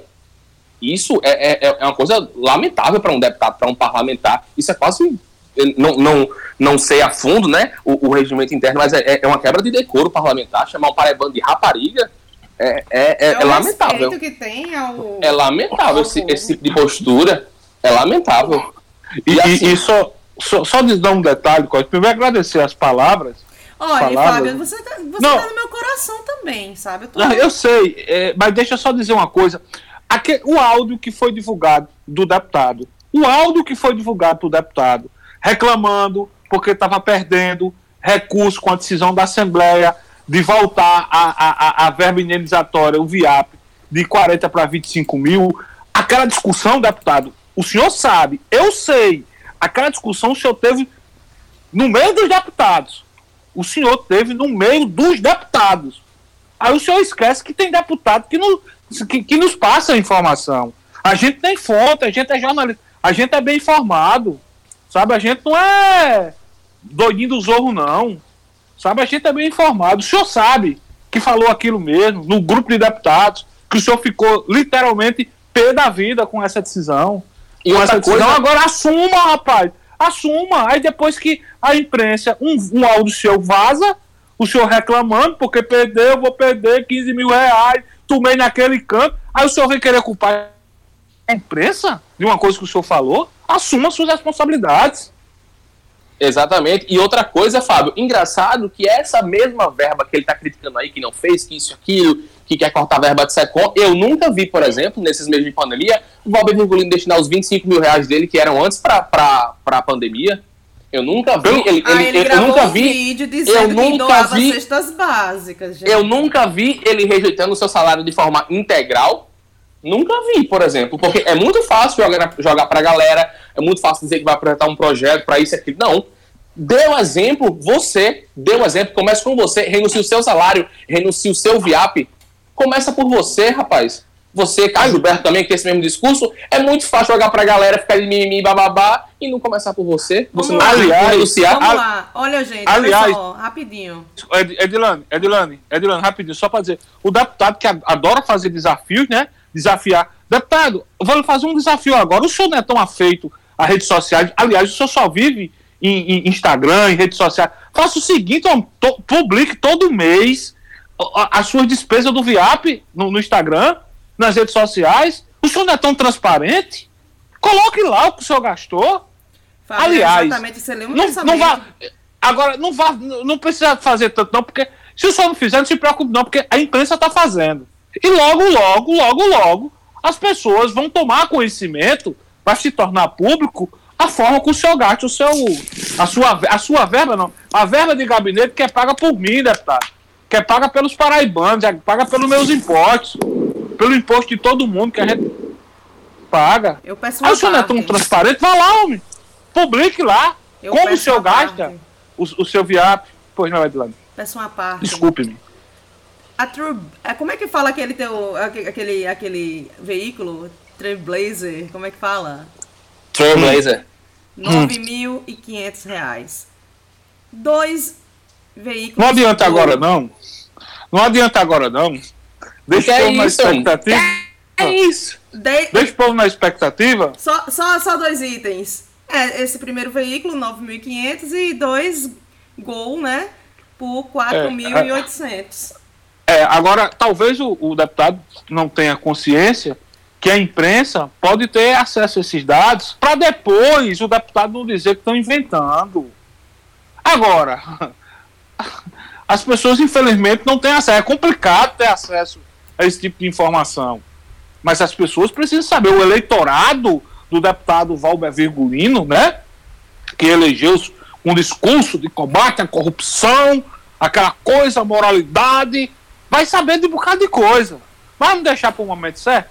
[SPEAKER 3] Isso é, é, é uma coisa lamentável para um deputado, para um parlamentar. Isso é quase. Não, não, não sei a fundo né, o, o regimento interno, mas é, é uma quebra de decoro parlamentar. Chamar um paraibano de rapariga é, é, é, é lamentável.
[SPEAKER 1] Ao,
[SPEAKER 3] é lamentável esse, esse, tipo de postura. É lamentável.
[SPEAKER 2] E, e, assim, e só, só, só dar um detalhe, primeiro agradecer as palavras
[SPEAKER 1] Olha, Fábio, você, tá, você não, tá no meu coração também, sabe? Eu, tô...
[SPEAKER 2] não, eu sei, é, mas deixa eu só dizer uma coisa. Aquele, o áudio que foi divulgado do deputado, o áudio que foi divulgado do deputado, reclamando porque estava perdendo recurso com a decisão da Assembleia de voltar a, a, a verba indenizatória, o VIAP, de 40 para 25 mil, aquela discussão, deputado, o senhor sabe, eu sei, aquela discussão o senhor teve no meio dos deputados o senhor teve no meio dos deputados. Aí o senhor esquece que tem deputado que, no, que, que nos passa a informação. A gente tem fonte, a gente é jornalista, a gente é bem informado. Sabe, a gente não é doidinho do zorro, não. Sabe, a gente é bem informado. O senhor sabe que falou aquilo mesmo, no grupo de deputados, que o senhor ficou literalmente pé da vida com essa decisão. E com essa decisão, coisa... agora assuma, rapaz assuma. Aí depois que a imprensa, um, um áudio seu vaza, o senhor reclamando, porque perdeu, vou perder 15 mil reais, tomei naquele canto. Aí o senhor vem querer culpar a imprensa de uma coisa que o senhor falou? Assuma suas responsabilidades.
[SPEAKER 3] Exatamente. E outra coisa, Fábio, engraçado que essa mesma verba que ele está criticando aí, que não fez, que isso, aquilo, que quer cortar a verba de SECOM, eu nunca vi, por exemplo, nesses meses de pandemia, o Valber Virgulino destinar os 25 mil reais dele, que eram antes para a pandemia. Eu nunca vi. Ele,
[SPEAKER 1] ah, ele,
[SPEAKER 3] ele
[SPEAKER 1] eu
[SPEAKER 3] nunca
[SPEAKER 1] um
[SPEAKER 3] vi.
[SPEAKER 1] vídeo dizendo
[SPEAKER 3] eu nunca vi.
[SPEAKER 1] cestas básicas. Gente.
[SPEAKER 3] Eu nunca vi ele rejeitando o seu salário de forma integral. Nunca vi, por exemplo. Porque é muito fácil jogar, jogar pra galera, é muito fácil dizer que vai apresentar um projeto para isso e aquilo. Não. Dê um exemplo, você, dê um exemplo, comece com você, renuncie o seu salário, renuncie o seu VIAP. Começa por você, rapaz. Você, Caio Gilberto também, que tem esse mesmo discurso, é muito fácil jogar pra galera, ficar de mimimi, bababá, e não começar por você. Você
[SPEAKER 1] Vamos
[SPEAKER 3] não
[SPEAKER 1] lá.
[SPEAKER 3] aliás.
[SPEAKER 1] Vamos lá. Olha, gente,
[SPEAKER 2] aliás-
[SPEAKER 1] olha só, rapidinho.
[SPEAKER 2] Ed- Edilane, Edilane, Edilane, rapidinho, só para dizer. O deputado que adora fazer desafios, né? Desafiar. Deputado, eu vou lhe fazer um desafio agora. O senhor não é tão afeito a redes sociais. Aliás, o senhor só vive em, em Instagram, em redes sociais. Faça o seguinte, publique todo mês as suas despesas do VIAP no, no Instagram, nas redes sociais. O senhor não é tão transparente? Coloque lá o que o senhor gastou.
[SPEAKER 1] Fábio,
[SPEAKER 2] Aliás, Não, não vá. Agora, não vá. Não precisa fazer tanto, não, porque se o senhor não fizer, não se preocupe, não, porque a imprensa está fazendo. E logo, logo, logo, logo, as pessoas vão tomar conhecimento, vai se tornar público a forma que o senhor gasta o seu. A sua, a sua verba, não. A verba de gabinete que é paga por mim, deputado. Que é paga pelos paraibanos, é paga pelos meus impostos. Pelo imposto de todo mundo que a gente paga.
[SPEAKER 1] Eu peço
[SPEAKER 2] Aí
[SPEAKER 1] uma
[SPEAKER 2] o senhor não é tão transparente, vá lá, homem. Publique lá.
[SPEAKER 1] Eu
[SPEAKER 2] como o senhor gasta o, o seu VIAP. Pois não, Edilane.
[SPEAKER 1] Peço uma parte.
[SPEAKER 2] Desculpe-me.
[SPEAKER 1] A True, é, como é que fala aquele teu, aque- aquele, aquele veículo? Trailblazer, como é que fala?
[SPEAKER 3] Trailblazer.
[SPEAKER 2] Hum.
[SPEAKER 1] 9.500 reais. Dois veículos.
[SPEAKER 2] Não adianta agora, não. Não adianta agora, não. Deixa o
[SPEAKER 3] é
[SPEAKER 2] povo na expectativa.
[SPEAKER 3] É isso.
[SPEAKER 1] De-
[SPEAKER 2] Deixa o povo na expectativa.
[SPEAKER 1] Só, só, só dois itens. É, esse primeiro veículo, 9.500 e dois Gol, né? Por 4.800.
[SPEAKER 2] É, agora, talvez o, o deputado não tenha consciência que a imprensa pode ter acesso a esses dados para depois o deputado não dizer que estão inventando. Agora, as pessoas infelizmente não têm acesso. É complicado ter acesso a esse tipo de informação. Mas as pessoas precisam saber. O eleitorado do deputado Valber Virgulino, né? Que elegeu um discurso de combate à corrupção, aquela coisa, a moralidade, vai saber de um bocado de coisa. Vamos deixar para o momento certo?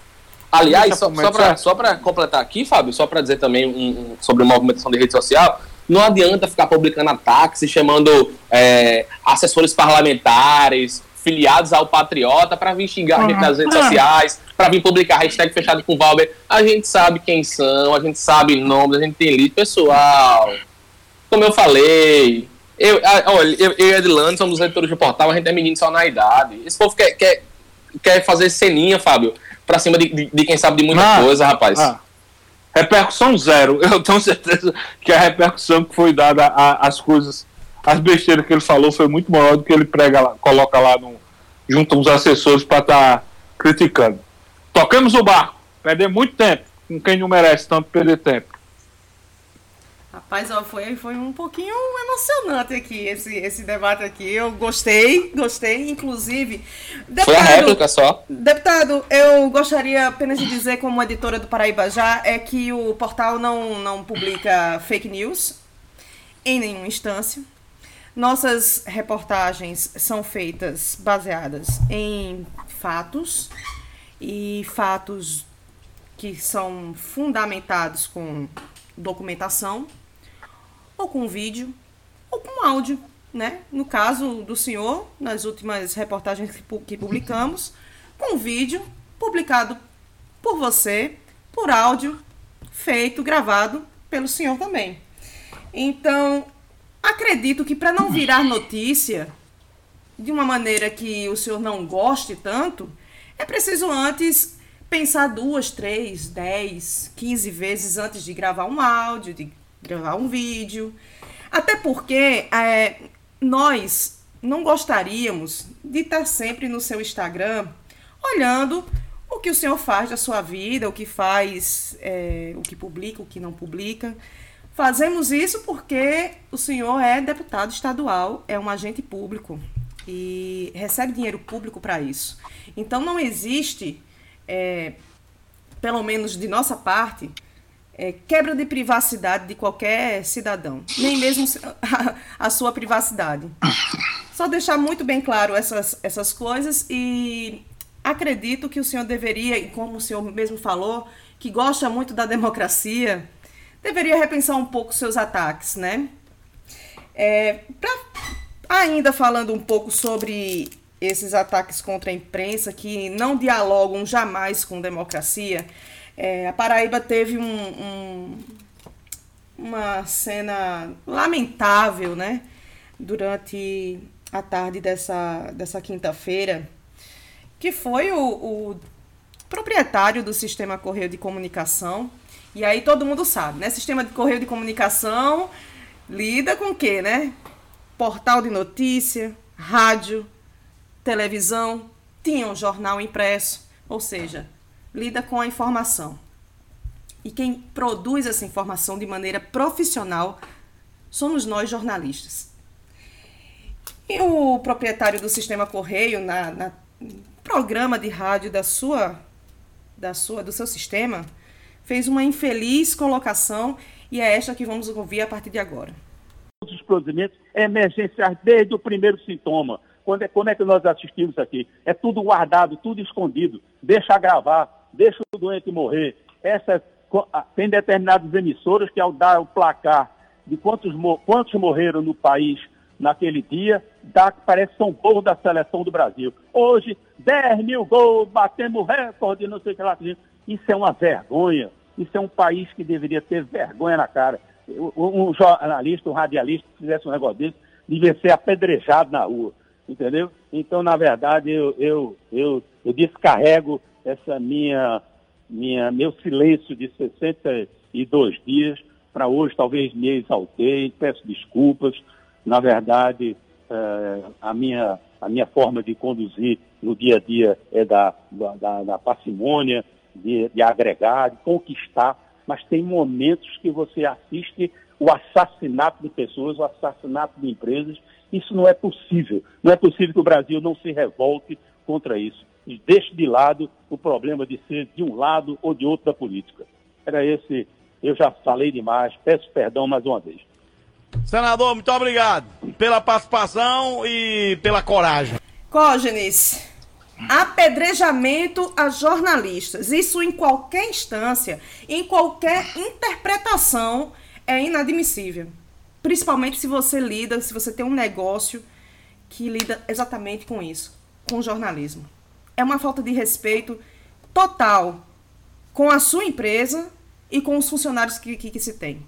[SPEAKER 3] Aliás, só, só para completar aqui, Fábio, só para dizer também um- um- sobre movimentação de rede social, não adianta ficar publicando ataques chamando é, assessores parlamentares, filiados ao Patriota, para vir xingar a gente nas redes
[SPEAKER 2] Ah.
[SPEAKER 3] sociais, para vir publicar hashtag fechado com Valber. A gente sabe quem são, a gente sabe nomes, a gente tem lido. Pessoal, como eu falei, eu, olha, eu, eu e Edilane somos leitores de portal, a gente é menino só na idade. Esse povo quer, quer, quer fazer ceninha, Fábio, pra cima de, de, de quem sabe de muita
[SPEAKER 2] Ah,
[SPEAKER 3] coisa, rapaz.
[SPEAKER 2] Ah, repercussão zero. Eu tenho certeza que a repercussão que foi dada às coisas, as besteiras que ele falou foi muito maior do que ele prega lá, coloca lá no, junto uns assessores para estar criticando. Tocamos o barco, perder muito tempo com quem não merece tanto perder tempo.
[SPEAKER 1] Rapaz, ó, foi, foi um pouquinho emocionante aqui, esse, esse debate aqui. Eu gostei, gostei, inclusive.
[SPEAKER 3] Foi a
[SPEAKER 1] Deputado,
[SPEAKER 3] réplica só.
[SPEAKER 1] Deputado, eu gostaria apenas de dizer, como editora do Paraíba Já, é que o portal não, não publica fake news em nenhuma instância. Nossas reportagens são feitas baseadas em fatos e fatos que são fundamentados com documentação ou com vídeo ou com áudio, né? No caso do senhor, nas últimas reportagens que pu- que publicamos, com vídeo publicado por você, por áudio feito, gravado pelo senhor também. Então, acredito que para não virar notícia de uma maneira que o senhor não goste tanto, é preciso antes pensar duas, três, dez, quinze vezes antes de gravar um áudio, de gravar um vídeo. Até porque é, nós não gostaríamos de estar sempre no seu Instagram olhando o que o senhor faz da sua vida, o que faz, é, o que publica, o que não publica. Fazemos isso porque o senhor é deputado estadual, é um agente público e recebe dinheiro público para isso. Então não existe, é, pelo menos de nossa parte, é, quebra de privacidade de qualquer cidadão, nem mesmo a, sua privacidade. Só deixar muito bem claro essas, essas coisas e acredito que o senhor deveria, como o senhor mesmo falou, que gosta muito da democracia, deveria repensar um pouco seus ataques, né? É, pra, ainda falando um pouco sobre esses ataques contra a imprensa que não dialogam jamais com democracia, é, a Paraíba teve um, um, uma cena lamentável, né? Durante a tarde dessa, dessa quinta-feira, que foi o, o proprietário do sistema Correio de Comunicação. E aí todo mundo sabe, né? Sistema de Correio de Comunicação lida com o quê, né? Portal de notícia, rádio, televisão, tinha um jornal impresso, ou seja, lida com a informação. E quem produz essa informação de maneira profissional somos nós jornalistas. E o proprietário do sistema Correio, na, na programa de rádio da sua, da sua, do seu sistema, fez uma infeliz colocação e é esta que vamos ouvir a partir de agora.
[SPEAKER 5] Os procedimentos emergenciais desde o primeiro sintoma. Quando é, como é que nós assistimos aqui? É tudo guardado, tudo escondido. Deixa gravar, deixa o doente morrer. Essa, tem determinadas emissoras que, ao dar o placar de quantos, quantos morreram no país naquele dia, dá, parece são gols da seleção do Brasil. Hoje, 10 mil gols, batemos recorde, não sei o que lá. Isso é uma vergonha. Isso é um país que deveria ter vergonha na cara. Um jornalista, um radialista que fizesse um negócio desse, devia ser apedrejado na rua. Entendeu? Então, na verdade, eu, eu, eu, eu descarrego essa minha, minha, meu silêncio de 62 dias para hoje, talvez me exaltei, peço desculpas, na verdade, é, a, minha, a minha forma de conduzir no dia a dia é da, da, da parcimônia, de, de agregar, de conquistar, mas tem momentos que você assiste o assassinato de pessoas, o assassinato de empresas. Isso não é possível. Não é possível que o Brasil não se revolte contra isso. E deixe de lado o problema de ser de um lado ou de outro da política. Era esse, eu já falei demais, peço perdão mais uma vez.
[SPEAKER 6] Senador, muito obrigado pela participação e pela coragem.
[SPEAKER 1] Cógenes, apedrejamento a jornalistas. Isso em qualquer instância, em qualquer interpretação, é inadmissível. Principalmente se você lida, se você tem um negócio que lida exatamente com isso, com jornalismo. É uma falta de respeito total com a sua empresa e com os funcionários que, que, que se tem.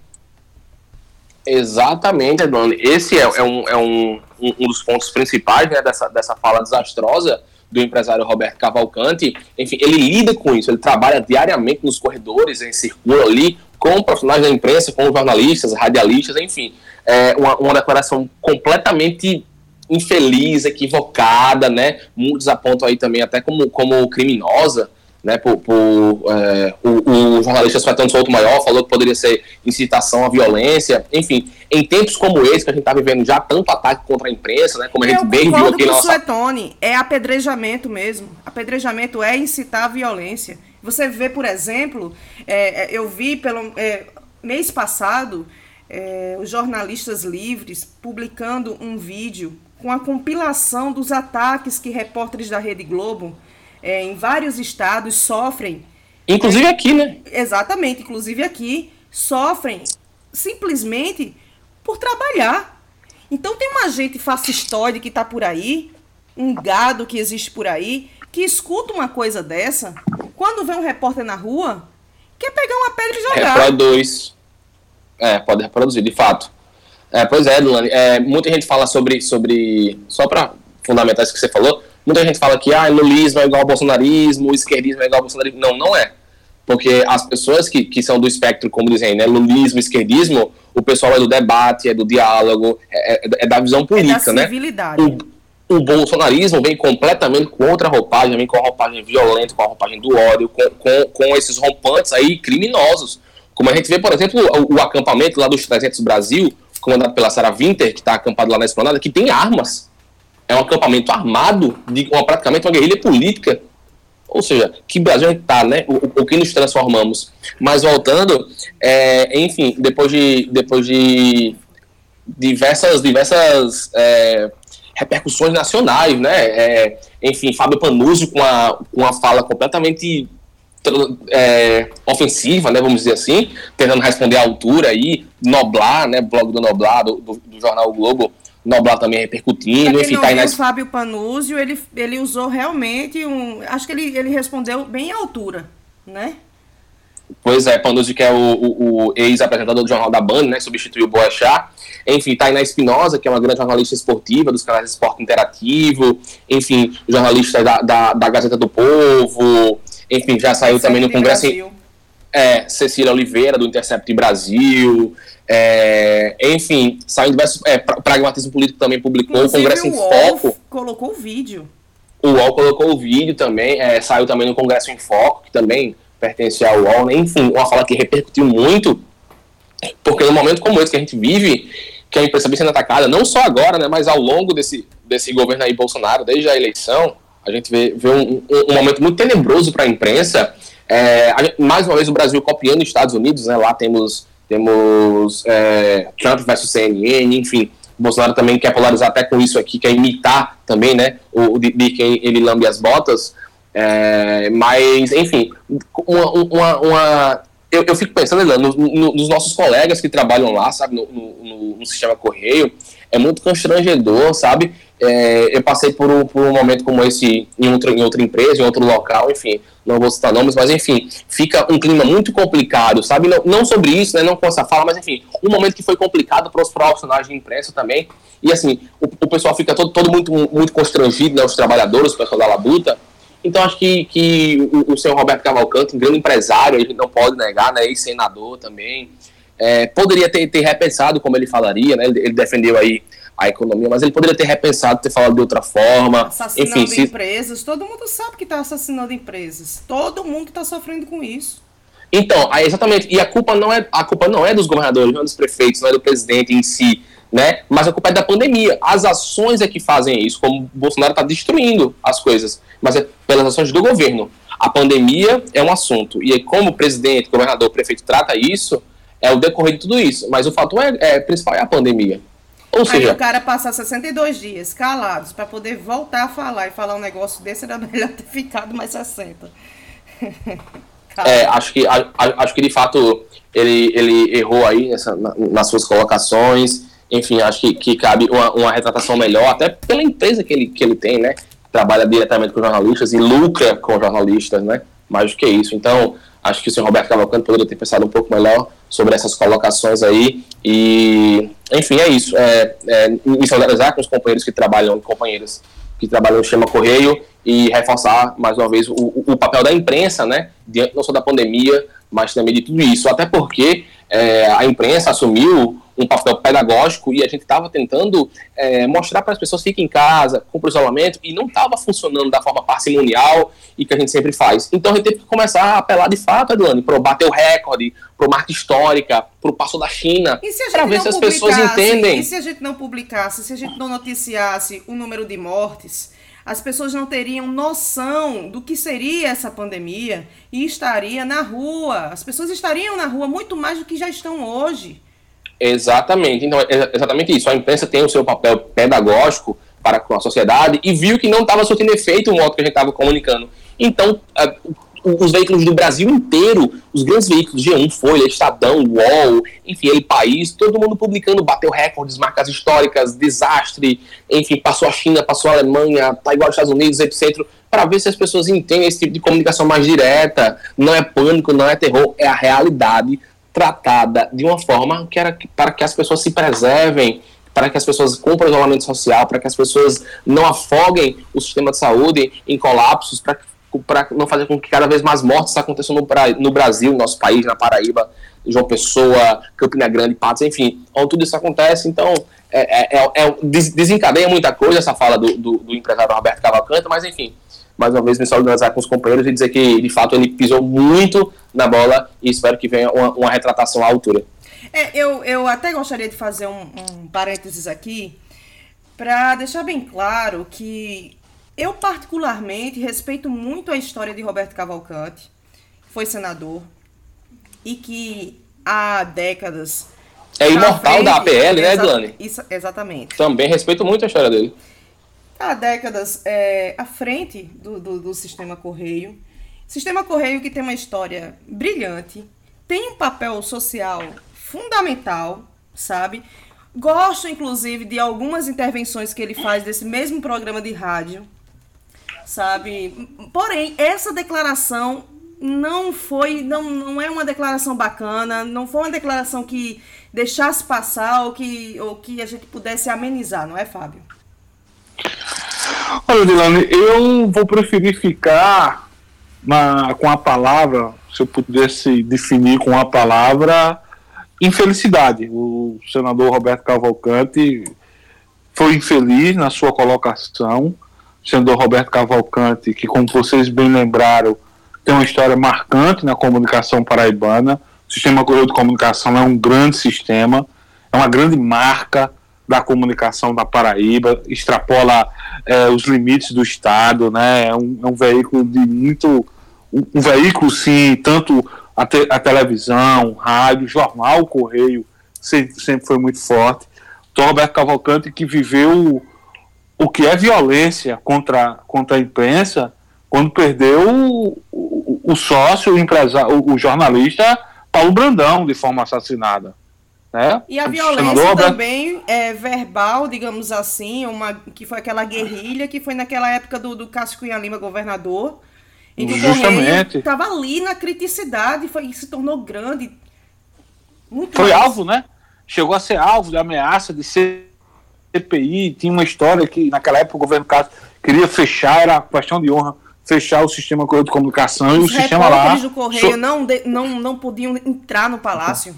[SPEAKER 3] Exatamente, Eduardo. Esse é, é, um, é um, um, dos pontos principais né, dessa, dessa fala desastrosa do empresário Roberto Cavalcante. Enfim, ele lida com isso, ele trabalha diariamente nos corredores, em circula ali com profissionais da imprensa, com jornalistas, radialistas, enfim. É uma, uma declaração completamente infeliz, equivocada, né? Muitos apontam aí também até como, como criminosa, né, por, por é, o, o, jornalista Suetano Souto Maior falou que poderia ser incitação à violência, enfim, em tempos como esse, que a gente está vivendo já tanto ataque contra a imprensa, né, como a gente
[SPEAKER 1] eu
[SPEAKER 3] bem viu aqui
[SPEAKER 1] na nossa... Suetone, é apedrejamento mesmo, apedrejamento é incitar a violência. Você vê, por exemplo, é, é eu vi pelo é, mês passado é, os jornalistas livres publicando um vídeo com a compilação dos ataques que repórteres da Rede Globo é, em vários estados sofrem.
[SPEAKER 3] Inclusive aqui, né?
[SPEAKER 1] Exatamente, inclusive aqui, sofrem simplesmente por trabalhar. Então tem uma gente fascistoide que está por aí, um gado que existe por aí, que escuta uma coisa dessa, quando vê um repórter na rua, quer pegar uma pedra e jogar.
[SPEAKER 3] Reproduz. É, pode reproduzir, de fato. É, pois é, Dulane, é, muita gente fala sobre, sobre só para fundamentar isso que você falou, Muita gente fala que ah, lulismo é igual ao bolsonarismo, o esquerdismo é igual ao bolsonarismo. Não, não é. Porque as pessoas que, que são do espectro, como dizem, né, lulismo, esquerdismo, o pessoal é do debate, é do diálogo, é, é, é da visão política, é da
[SPEAKER 1] civilidade.
[SPEAKER 3] né? O, o bolsonarismo vem completamente com outra roupagem, vem com a roupagem violenta, com a roupagem do ódio, com, com, com esses rompantes aí criminosos Como a gente vê, por exemplo, o, o acampamento lá dos 300 Brasil, comandado pela Sarah Winter, que está acampado lá na esplanada, que tem armas. É um acampamento armado, de uma, praticamente uma guerrilha política. Ou seja, que Brasil a gente está, né? O, o, que nos transformamos. Mas voltando, é, enfim, depois de, depois de diversas, diversas é, repercussões nacionais, né? É, enfim, Fábio Panuzzi com uma, com uma fala completamente é, ofensiva, né, vamos dizer assim, tentando responder à altura aí, Noblar, né, blog do Noblar, do, do, do jornal o Globo, Noblar também repercutindo, enfim, tá aí
[SPEAKER 1] nas... O Fábio Panúzio, ele, ele usou realmente um... Acho que ele, ele respondeu bem à altura, né?
[SPEAKER 3] Pois é, Panuzzi, que é o, o, o ex-apresentador do Jornal da Band, né, substituiu o Boechat. Enfim, Tainá Espinosa, que é uma grande jornalista esportiva dos canais de Esporte Interativo. Enfim, jornalista da, da, da Gazeta do Povo. Enfim, já saiu também no Congresso. Brasil. É, Cecília Oliveira, do Intercept Brasil. É, enfim, saiu diversos. É, Pragmatismo Político também publicou.
[SPEAKER 1] Inclusive,
[SPEAKER 3] o Congresso
[SPEAKER 1] o
[SPEAKER 3] em Foco.
[SPEAKER 1] colocou o vídeo.
[SPEAKER 3] O UOL colocou o vídeo também. É, saiu também no Congresso em Foco, que também pertence ao UOL. Né? Enfim, uma fala que repercutiu muito. Porque no momento como esse que a gente vive, que a imprensa vem sendo atacada, não só agora, né, mas ao longo desse, desse governo aí Bolsonaro, desde a eleição, a gente vê, vê um, um, momento muito tenebroso para a imprensa. É, mais uma vez o Brasil copiando os Estados Unidos, né? Lá temos, temos é, Trump versus CNN, enfim. Bolsonaro também quer polarizar até com isso aqui, quer imitar também, né? O, de, de quem ele lambe as botas. É, mas, enfim, uma, uma, uma eu, eu, fico pensando, no, no, nos nossos colegas que trabalham lá, sabe, no, no, no sistema Correio, é muito constrangedor, sabe? É, eu passei por um, por um momento como esse em outra, em outra empresa, em outro local, enfim, não vou citar nomes, mas enfim, fica um clima muito complicado, sabe? Não, não sobre isso, né, não com essa fala, mas enfim, um momento que foi complicado para os profissionais de imprensa também, e assim, o, o pessoal fica todo, todo muito, muito constrangido, né, os trabalhadores, o pessoal da Labuta, então acho que, que o, o senhor Roberto Cavalcante, um grande empresário, a gente não pode negar, né, ex-senador também, é, poderia ter, ter repensado como ele falaria, né, ele, ele defendeu aí a economia, mas ele poderia ter repensado, ter falado de outra forma.
[SPEAKER 1] Assassinando Enfim, se... empresas, todo mundo sabe que está assassinando empresas. Todo mundo está sofrendo com isso.
[SPEAKER 3] Então, exatamente. E a culpa não é a culpa não é dos governadores, não é dos prefeitos, não é do presidente em si, né? Mas a culpa é da pandemia. As ações é que fazem isso, como o Bolsonaro está destruindo as coisas, mas é pelas ações do governo. A pandemia é um assunto e como o presidente, governador, prefeito trata isso, é o decorrer de tudo isso. Mas o fator é, é principal é a pandemia. Ou seja,
[SPEAKER 1] Aí o cara passar 62 dias calados para poder voltar a falar e falar um negócio desse, era melhor ter ficado mais 60.
[SPEAKER 3] é, acho que, acho que de fato ele, ele errou aí nessa, na, nas suas colocações. Enfim, acho que, que cabe uma, uma retratação melhor, até pela empresa que ele, que ele tem, né? Trabalha diretamente com jornalistas e lucra com jornalistas, né? Mais do que isso. Então, acho que o senhor Roberto Cavalcante poderia ter pensado um pouco melhor sobre essas colocações aí. E, enfim, é isso. É, é, me solidarizar com os companheiros que trabalham, companheiras que trabalham no sistema Correio e reforçar, mais uma vez, o, o papel da imprensa, né, diante não só da pandemia, mas também de tudo isso. Até porque é, a imprensa assumiu um papel pedagógico e a gente estava tentando é, mostrar para as pessoas que fiquem em casa, cumpra o isolamento, e não estava funcionando da forma parcimonial e que a gente sempre faz. Então a gente teve que começar a apelar de fato, Adlane, para bater o recorde, para marca histórica, para o passo da China, para ver se as pessoas entendem.
[SPEAKER 1] E se a gente não publicasse, se a gente não noticiasse o número de mortes, as pessoas não teriam noção do que seria essa pandemia e estaria na rua. As pessoas estariam na rua muito mais do que já estão hoje.
[SPEAKER 3] Exatamente. Então, é exatamente isso. A imprensa tem o seu papel pedagógico para com a sociedade e viu que não estava surtindo efeito o modo que a gente estava comunicando. Então, os veículos do Brasil inteiro, os grandes veículos, G1, Folha, Estadão, UOL, enfim, El País, todo mundo publicando, bateu recordes, marcas históricas, desastre, enfim, passou a China, passou a Alemanha, tá igual aos Estados Unidos, etc., para ver se as pessoas entendem esse tipo de comunicação mais direta. Não é pânico, não é terror, é a realidade tratada de uma forma que era para que as pessoas se preservem, para que as pessoas cumpram o isolamento social, para que as pessoas não afoguem o sistema de saúde em colapsos, para para não fazer com que cada vez mais mortes aconteçam no, no Brasil, no nosso país, na Paraíba, João Pessoa, Campina Grande, Patos, enfim, onde tudo isso acontece, então é, é, é, é desencadeia muita coisa essa fala do, do, do, empresário Roberto Cavalcante, mas enfim, mais uma vez me solidarizar com os companheiros e dizer que, de fato, ele pisou muito na bola e espero que venha uma, uma retratação à altura.
[SPEAKER 1] É, eu, eu até gostaria de fazer um, um parênteses aqui para deixar bem claro que eu particularmente respeito muito a história de Roberto Cavalcante, foi senador e que há décadas
[SPEAKER 3] é imortal da APL, né, Dani?
[SPEAKER 1] Isso, exatamente.
[SPEAKER 3] Também respeito muito a história dele.
[SPEAKER 1] Há décadas é, à frente do, do, do sistema Correio. Sistema Correio que tem uma história brilhante, tem um papel social fundamental, sabe? Gosto, inclusive, de algumas intervenções que ele faz desse mesmo programa de rádio, sabe? Porém, essa declaração não foi, não, não é uma declaração bacana, não foi uma declaração que deixasse passar ou que, ou que a gente pudesse amenizar, não é, Fábio?
[SPEAKER 2] Olha, Dilane, eu vou preferir ficar na, com a palavra, se eu pudesse definir com a palavra, infelicidade. O senador Roberto Cavalcante foi infeliz na sua colocação. O senador Roberto Cavalcante, que, como vocês bem lembraram, tem uma história marcante na comunicação paraibana. O sistema de comunicação é um grande sistema, é uma grande marca da comunicação da Paraíba, extrapola é, os limites do Estado, né? É um, é um veículo de muito. Um, veículo, sim, tanto a, te, a televisão, rádio, jornal, correio, sempre, sempre foi muito forte. Então, Roberto Cavalcante, que viveu o que é violência contra, contra a imprensa, quando perdeu o, o, o sócio, o, empresário, o, o jornalista Paulo Brandão de forma assassinada. Né?
[SPEAKER 1] E a violência também é verbal, digamos assim, uma, que foi aquela guerrilha que foi naquela época do, do Cássio Cunha Lima, governador, em que
[SPEAKER 2] Justamente.
[SPEAKER 1] estava ali na criticidade foi, e se tornou grande.
[SPEAKER 2] Muito foi mais. alvo, né? Chegou a ser alvo de ameaça de CPI. Tinha uma história que naquela época o governo Cássio queria fechar, era questão de honra fechar o sistema de comunicação
[SPEAKER 1] Os
[SPEAKER 2] e o sistema lá.
[SPEAKER 1] Os do Correio so... não, de, não, não podiam entrar no palácio.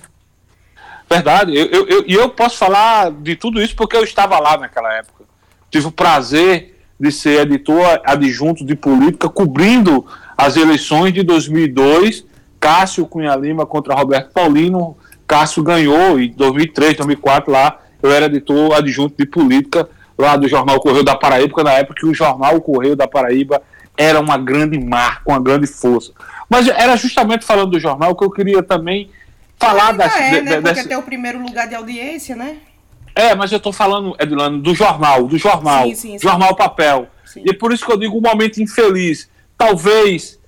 [SPEAKER 2] Verdade, e eu, eu, eu, posso falar de tudo isso porque eu estava lá naquela época. Tive o prazer de ser editor adjunto de política, cobrindo as eleições de 2002. Cássio Cunha Lima contra Roberto Paulino. Cássio ganhou em 2003, 2004 lá. Eu era editor adjunto de política lá do jornal Correio da Paraíba, na época que o jornal Correio da Paraíba era uma grande marca, uma grande força. Mas era justamente falando do jornal que eu queria também falar
[SPEAKER 1] das. É, né? Porque desse... o primeiro lugar de audiência, né?
[SPEAKER 2] É, mas eu estou falando, Edilano, do jornal, do jornal, sim, sim, sim. jornal papel. E por isso que eu digo um momento infeliz. Talvez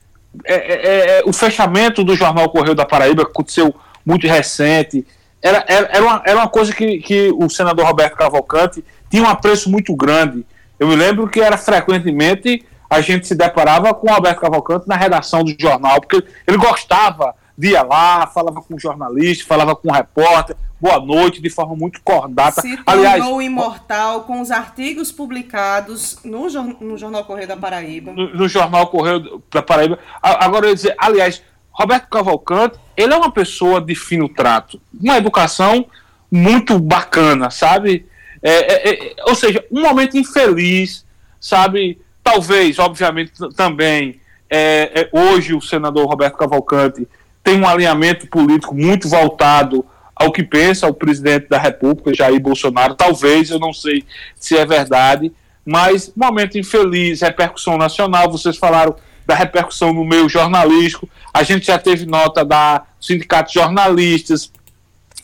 [SPEAKER 2] é, é, é, é, o fechamento do jornal Correio da Paraíba, que aconteceu muito recente, era, era, era, uma, era uma coisa que, que o senador Roberto Cavalcante tinha um apreço muito grande. Eu me lembro que era frequentemente a gente se deparava com o Alberto Cavalcante na redação do jornal, porque ele gostava ir lá, falava com jornalista, falava com repórter, boa noite, de forma muito cordata.
[SPEAKER 1] Se tornou Aliás, imortal com os artigos publicados no, no Jornal Correio da Paraíba.
[SPEAKER 2] No, no Jornal Correio da Paraíba. Agora eu ia dizer, aliás, Roberto Cavalcante, ele é uma pessoa de fino trato, uma educação muito bacana, sabe? É, é, é, ou seja, um momento infeliz, sabe? Talvez, obviamente, também, é, é, hoje o senador Roberto Cavalcante tem um alinhamento político muito voltado ao que pensa o presidente da República, Jair Bolsonaro. Talvez, eu não sei se é verdade, mas momento infeliz, repercussão nacional. Vocês falaram da repercussão no meio jornalístico. A gente já teve nota da Sindicato de Jornalistas,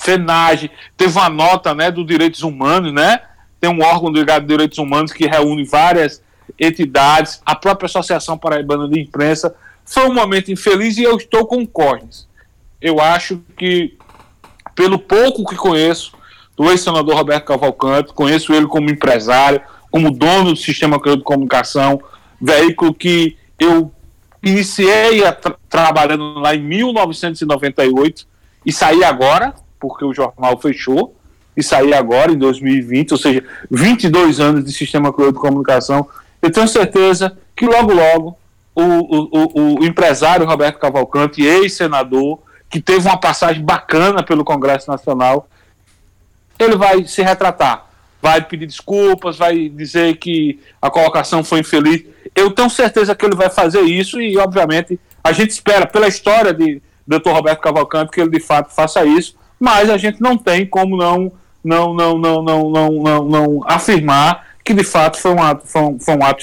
[SPEAKER 2] FENAGE, teve uma nota né, do Direitos Humanos, né? Tem um órgão ligado a Direitos Humanos que reúne várias entidades, a própria Associação Paraibana de Imprensa. Foi um momento infeliz e eu estou com Cornes. Eu acho que, pelo pouco que conheço do ex-senador Roberto Cavalcante, conheço ele como empresário, como dono do sistema de comunicação, veículo que eu iniciei tra trabalhando lá em 1998 e saí agora, porque o jornal fechou, e saí agora em 2020, ou seja, 22 anos de sistema de comunicação eu tenho certeza que logo, logo, o, o, o empresário Roberto Cavalcante, ex-senador, que teve uma passagem bacana pelo Congresso Nacional, ele vai se retratar, vai pedir desculpas, vai dizer que a colocação foi infeliz. eu tenho certeza que ele vai fazer isso e, obviamente, a gente espera, pela história de Dr. Roberto Cavalcante, que ele de fato faça isso, mas a gente não tem como não, não, não, não, não, não, não, não afirmar que de fato foi um ato, foi um, foi um ato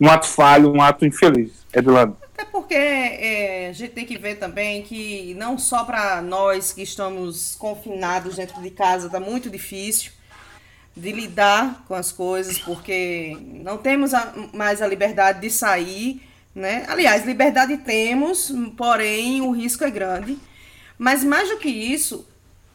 [SPEAKER 2] um ato falho, um ato infeliz. Edilano.
[SPEAKER 1] Até porque é, a gente tem que ver também que não só para nós que estamos confinados dentro de casa está muito difícil de lidar com as coisas, porque não temos a, mais a liberdade de sair, né? Aliás, liberdade temos, porém o risco é grande. Mas mais do que isso,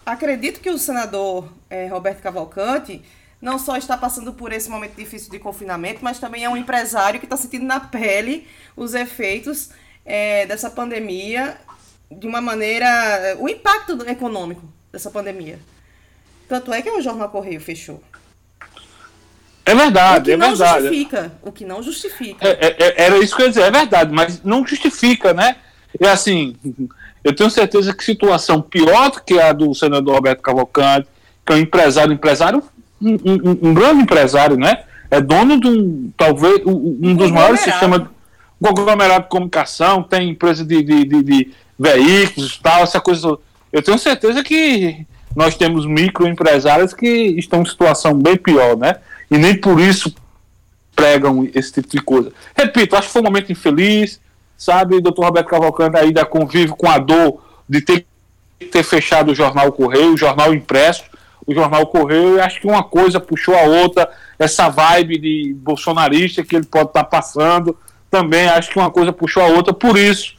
[SPEAKER 1] acredito que o senador é, Roberto Cavalcante não só está passando por esse momento difícil de confinamento, mas também é um empresário que está sentindo na pele os efeitos é, dessa pandemia de uma maneira. o impacto econômico dessa pandemia. Tanto é que o Jornal Correio fechou.
[SPEAKER 2] É verdade, é verdade.
[SPEAKER 1] O que não justifica. O que não justifica.
[SPEAKER 2] É, é, é, era isso que eu ia dizer, é verdade, mas não justifica, né? É assim, eu tenho certeza que situação pior do que a do senador Roberto Cavalcante, que é um empresário, empresário um, um, um, grande empresário, né? É dono de um, talvez, um, um dos maiores sistemas, um conglomerado de comunicação, tem empresa de, de, de, de veículos tal, essa coisa. Eu tenho certeza que nós temos microempresários que estão em situação bem pior, né? E nem por isso pregam esse tipo de coisa. Repito, acho que foi um momento infeliz, sabe? O doutor Roberto Cavalcante ainda convive com a dor de ter, ter fechado o jornal Correio, o jornal impresso, o jornal correu e acho que uma coisa puxou a outra, essa vibe de bolsonarista que ele pode estar tá passando, também acho que uma coisa puxou a outra, por isso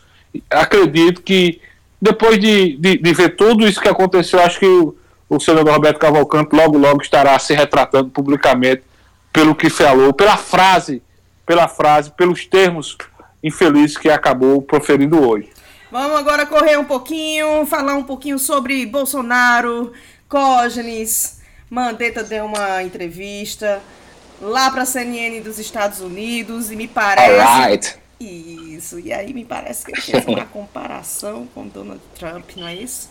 [SPEAKER 2] acredito que depois de, de, de ver tudo isso que aconteceu, acho que o, o senador Roberto Cavalcante logo logo estará se retratando publicamente pelo que falou, pela frase, pela frase, pelos termos infelizes que acabou proferindo hoje.
[SPEAKER 1] Vamos agora correr um pouquinho, falar um pouquinho sobre Bolsonaro, Cógenes, Mandetta deu uma entrevista lá para a CNN dos Estados Unidos e me parece.
[SPEAKER 3] Alright.
[SPEAKER 1] Isso, e aí me parece que ele fez uma comparação com Donald Trump, não é isso?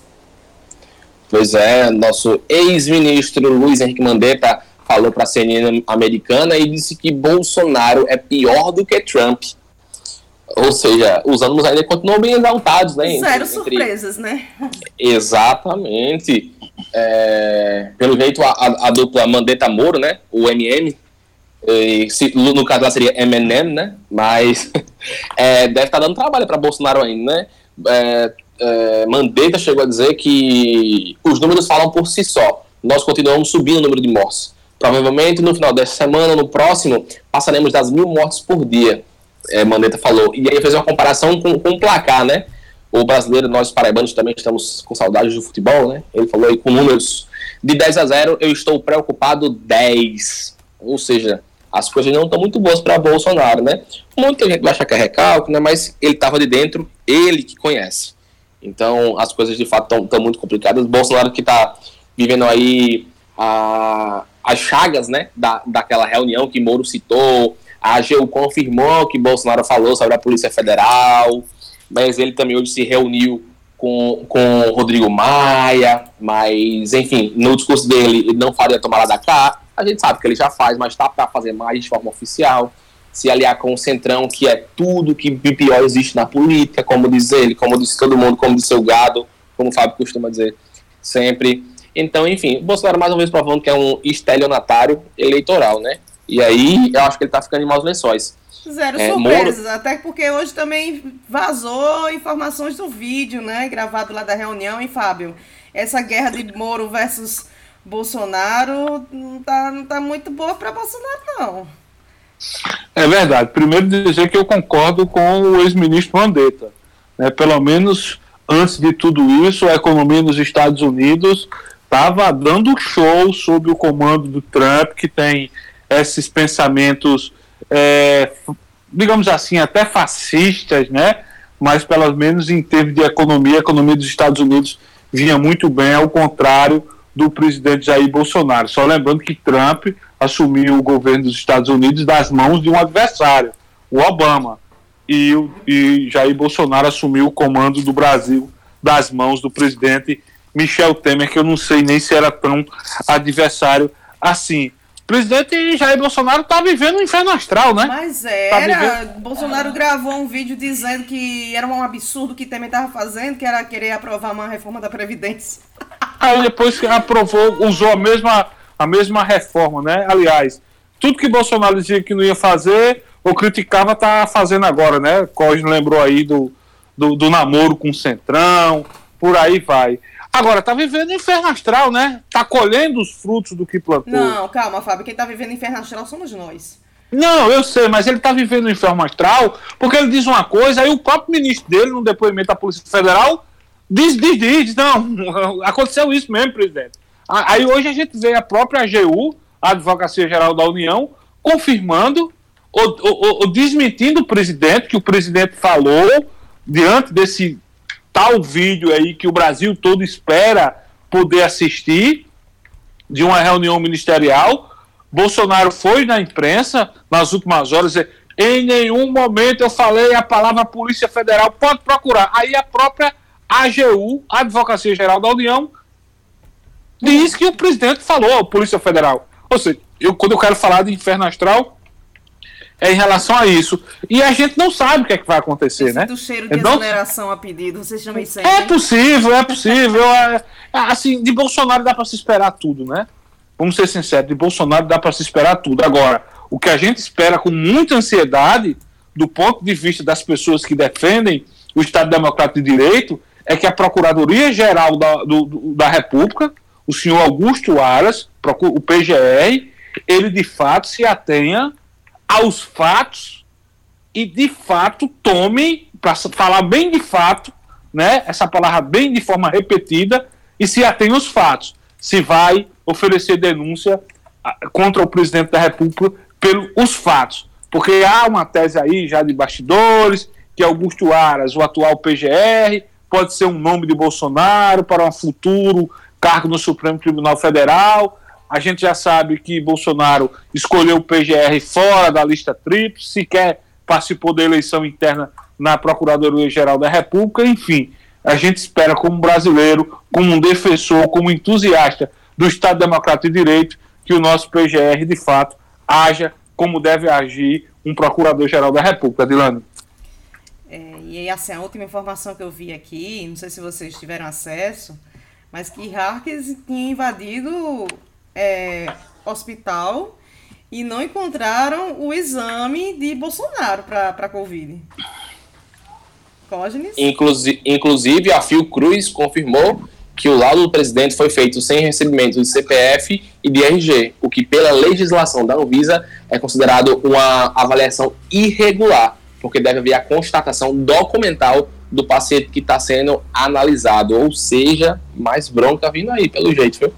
[SPEAKER 3] Pois é, nosso ex-ministro Luiz Henrique Mandetta falou para a CNN americana e disse que Bolsonaro é pior do que Trump. Ou seja, os ânimos ainda continuam bem exaltados, né?
[SPEAKER 1] Zero entre, surpresas, entre... né?
[SPEAKER 3] Exatamente. É, pelo jeito, a, a, a, dupla Mandetta Moro, né? O MM, e, se, no caso lá seria MNM, né? Mas é, deve estar tá dando trabalho para Bolsonaro ainda, né? É, é, Mandetta chegou a dizer que os números falam por si só. Nós continuamos subindo o número de mortes. Provavelmente no final dessa semana, no próximo, passaremos das mil mortes por dia. É, Mandetta falou. E aí fez uma comparação com, com o placar, né? o brasileiro, nós paraibanos também estamos com saudades do futebol, né? Ele falou aí com números de 10 a 0, eu estou preocupado 10. Ou seja, as coisas não estão muito boas para Bolsonaro, né? Muita gente vai achar que é recalque, né? Mas ele estava de dentro, ele que conhece. Então, as coisas de fato estão muito complicadas. Bolsonaro que está vivendo aí a, as chagas, né? Da, daquela reunião que Moro citou. A AGU confirmou que Bolsonaro falou sobre a Polícia Federal mas ele também hoje se reuniu com, com Rodrigo Maia, mas, enfim, no discurso dele, ele não faria tomar da cá. A gente sabe que ele já faz, mas está para fazer mais de forma oficial. Se aliar com o Centrão, que é tudo que pior existe na política, como diz ele, como disse todo mundo, como disse o gado, como o Fábio costuma dizer sempre. Então, enfim, Bolsonaro mais uma vez provando que é um estelionatário eleitoral, né? E aí eu acho que ele está ficando em maus lençóis.
[SPEAKER 1] Zero é, surpresas, Moro... até porque hoje também vazou informações do vídeo, né, gravado lá da reunião, hein, Fábio? Essa guerra de Moro versus Bolsonaro não tá, não tá muito boa para Bolsonaro, não.
[SPEAKER 2] É verdade. Primeiro dizer que eu concordo com o ex-ministro Mandetta. Né? Pelo menos antes de tudo isso, a economia nos Estados Unidos estava dando show sob o comando do Trump, que tem esses pensamentos é, digamos assim, até fascistas, né? Mas pelo menos em termos de economia, a economia dos Estados Unidos vinha muito bem, ao contrário do presidente Jair Bolsonaro. Só lembrando que Trump assumiu o governo dos Estados Unidos das mãos de um adversário, o Obama. E, e Jair Bolsonaro assumiu o comando do Brasil das mãos do presidente Michel Temer, que eu não sei nem se era tão adversário assim. Presidente Jair Bolsonaro está vivendo um inferno astral, né?
[SPEAKER 1] Mas
[SPEAKER 2] Tá
[SPEAKER 1] era.
[SPEAKER 2] vivendo-
[SPEAKER 1] Bolsonaro gravou um vídeo dizendo que era um absurdo que Temer estava fazendo, que era querer aprovar uma reforma da Previdência.
[SPEAKER 2] Aí depois que aprovou, usou a mesma, a mesma reforma, né? Aliás, tudo que Bolsonaro dizia que não ia fazer ou criticava, tá fazendo agora, né? Cosme lembrou aí do, do, do namoro com o Centrão, por aí vai. Agora, tá vivendo inferno astral, né? Tá colhendo os frutos do que plantou.
[SPEAKER 1] Não, calma, Fábio. Quem tá vivendo inferno astral somos nós.
[SPEAKER 2] Não, eu sei, mas ele está vivendo inferno astral porque ele diz uma coisa, aí o próprio ministro dele, no depoimento à Polícia Federal, diz, diz, diz, não, aconteceu isso mesmo, presidente. Aí hoje a gente vê a própria AGU, a Advocacia Geral da União, confirmando ou, ou- ou desmentindo o presidente, que o presidente falou diante desse tal vídeo aí que o Brasil todo espera poder assistir, de uma reunião ministerial. Bolsonaro foi na imprensa nas últimas horas e em nenhum momento eu falei a palavra Polícia Federal, pode procurar. Aí a própria AGU, Advocacia Geral da União, diz que o presidente falou Polícia Federal. Ou seja, eu, quando eu quero falar de inferno astral, é em relação a isso. E a gente não sabe o que é que vai acontecer, né?
[SPEAKER 1] sinto o cheiro de
[SPEAKER 2] não-
[SPEAKER 1] exoneração a pedido. Vocês também
[SPEAKER 2] é
[SPEAKER 1] sentem?
[SPEAKER 2] possível, é possível. é- é, assim, de Bolsonaro dá para se esperar tudo, né? Vamos ser sinceros, de Bolsonaro dá para se esperar tudo. Agora, o que a gente espera com muita ansiedade, do ponto de vista das pessoas que defendem o Estado Democrático de Direito, é que a Procuradoria-Geral da, do- do- da República, o senhor Augusto Aras, o PGR, ele de fato se atenha aos fatos e de fato tome, para falar bem de fato, né, essa palavra bem de forma repetida, e se atém aos fatos. Se vai oferecer denúncia ah, contra o presidente da República pelos fatos. Porque há uma tese aí já de bastidores, que Augusto Aras, o atual PGR, pode ser um nome de Bolsonaro para um futuro cargo no Supremo Tribunal Federal. A gente já sabe que Bolsonaro escolheu o PGR fora da lista tríplice, sequer participou da eleição interna na Procuradoria-Geral da República, enfim. A gente espera, como brasileiro, como um defensor, como entusiasta do Estado Democrático de Direito, que o nosso PGR, de fato, haja como deve agir um Procurador-Geral da República. Dilane.
[SPEAKER 1] É, e assim, a última informação que eu vi aqui, não sei se vocês tiveram acesso, mas que hackers tinham invadido é, hospital e não encontraram o exame de Bolsonaro para Covid. Cógenes?
[SPEAKER 3] Inclusi inclusive, a Fiocruz confirmou que o laudo do presidente foi feito sem recebimento de CPF e de RG, o que, pela legislação da Anvisa, é considerado uma avaliação irregular, porque deve haver a constatação documental do paciente que está sendo analisado. Ou seja, mais bronca vindo aí, pelo jeito, viu?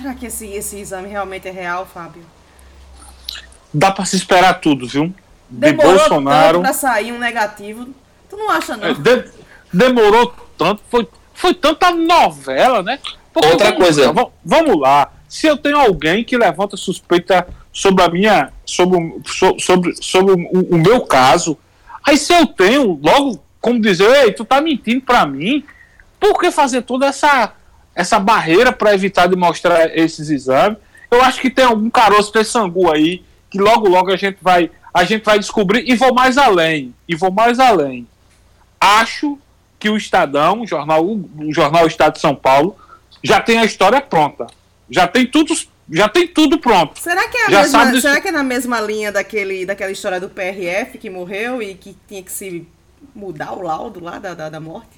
[SPEAKER 1] Será que esse, esse exame realmente é real, Fábio?
[SPEAKER 2] Dá para se esperar tudo, viu? De
[SPEAKER 1] Demorou
[SPEAKER 2] Bolsonaro.
[SPEAKER 1] tanto pra sair um negativo. Tu não acha, não?
[SPEAKER 2] É, de- demorou tanto, foi, foi tanta novela, né? Porque
[SPEAKER 3] Outra
[SPEAKER 2] vamos-
[SPEAKER 3] coisa.
[SPEAKER 2] va- Vamos lá. Se eu tenho alguém que levanta suspeita sobre a minha. sobre, sobre, sobre o, o meu caso, aí se eu tenho, logo, como dizer, ei, tu tá mentindo pra mim, por que fazer toda essa, essa barreira para evitar de mostrar esses exames? Eu acho que tem algum caroço de sangu aí, que logo, logo a gente vai. A gente vai descobrir e vou mais além. E vou mais além acho que o Estadão, o jornal, o jornal Estado de São Paulo, já tem a história pronta. Já tem tudo, já tem tudo pronto.
[SPEAKER 1] Será que é,
[SPEAKER 2] Já
[SPEAKER 1] mesma,
[SPEAKER 2] sabe
[SPEAKER 1] será que é na mesma linha daquele, daquela história do PRF que morreu e que tinha que se mudar o laudo lá da, da, da morte?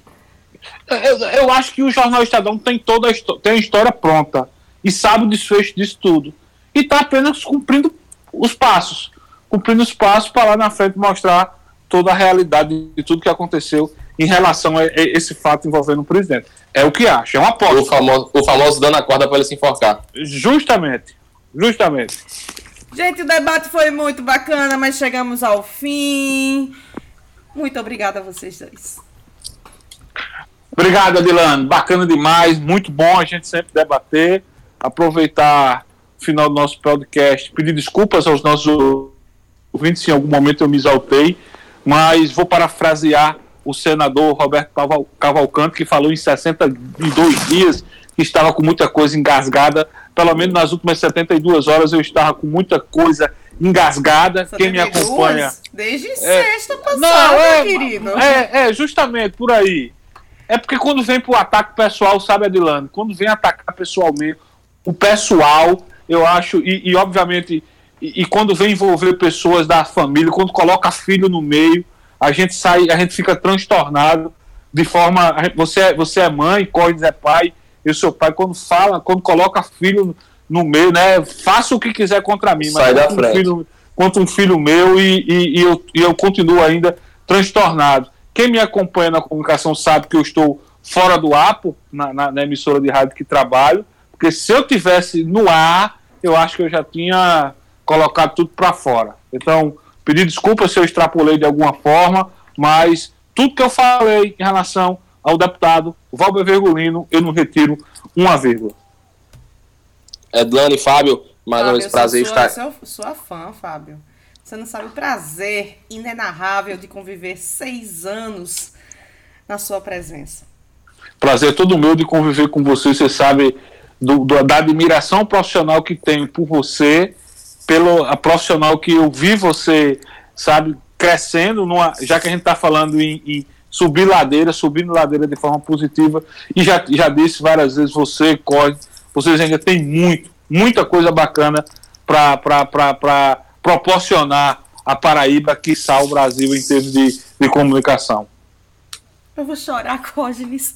[SPEAKER 2] Eu, eu acho que o jornal Estadão tem toda a, tem a história pronta e sabe o desfecho disso tudo. E está apenas cumprindo os passos. Cumprindo os passos para lá na frente mostrar toda a realidade de tudo que aconteceu em relação a, a esse fato envolvendo o presidente. É o que acho, é uma
[SPEAKER 3] O
[SPEAKER 2] aposta.
[SPEAKER 3] famoso, o famoso dando a corda para ele se enforcar.
[SPEAKER 2] Justamente. Justamente.
[SPEAKER 1] Gente, o debate foi muito bacana, mas chegamos ao fim. Muito obrigada a vocês dois.
[SPEAKER 2] Obrigado, Adilane. Bacana demais. Muito bom a gente sempre debater. Aproveitar o final do nosso podcast. Pedir desculpas aos nossos ouvintes se em algum momento eu me exaltei. Mas vou parafrasear o senador Roberto Caval- Cavalcante, que falou em 62 dias que estava com muita coisa engasgada pelo menos nas últimas 72 horas eu estava com muita coisa engasgada. Quem me acompanha.
[SPEAKER 1] Desde é, sexta passada, não,
[SPEAKER 2] é,
[SPEAKER 1] querido.
[SPEAKER 2] É, é, justamente por aí. É porque quando vem pro ataque pessoal, sabe, Adilano? Quando vem atacar pessoalmente, o pessoal, eu acho, e, e obviamente, e, e, quando vem envolver pessoas da família, quando coloca filho no meio, a gente sai, a gente fica transtornado de forma. Você, é, você é mãe, Cordes é pai, eu sou pai, quando fala, quando coloca filho no meio, né? Faça o que quiser contra mim,
[SPEAKER 3] mas
[SPEAKER 2] contra um, filho, contra um filho meu e, e, e, eu, e eu continuo ainda transtornado. Quem me acompanha na comunicação sabe que eu estou fora do APO, na, na, na emissora de rádio que trabalho, porque se eu tivesse no ar, eu acho que eu já tinha colocado tudo para fora. Então, pedir desculpa se eu extrapolei de alguma forma, mas tudo que eu falei em relação ao deputado Valber Vergolino, eu não retiro uma vírgula.
[SPEAKER 3] Edlane, Fábio, mais uma vez prazer
[SPEAKER 1] sua,
[SPEAKER 3] estar.
[SPEAKER 1] Eu sou sua fã, Fábio. Você não sabe o prazer inenarrável de conviver seis anos na sua presença.
[SPEAKER 2] Prazer todo meu de conviver com você. Você sabe do, do, da admiração profissional que tenho por você, pelo a profissional que eu vi você, sabe, crescendo, numa, já que a gente está falando em, em, subir ladeira, subindo ladeira de forma positiva. E já, já disse várias vezes, você, corre, vocês ainda têm muito, muita coisa bacana para proporcionar a Paraíba, quiçá o Brasil, em termos de, de comunicação.
[SPEAKER 1] Eu vou chorar, Cógenes.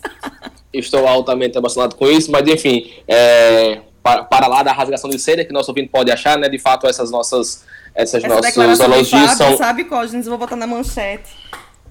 [SPEAKER 3] Estou altamente emocionado com isso, mas enfim, é, para, para, lá da rasgação de seda que nosso ouvinte pode achar, né? De fato, essas nossas essas
[SPEAKER 1] Essa
[SPEAKER 3] nossas elogios são.
[SPEAKER 1] Sabe, Cógenes? Vou botar na manchete.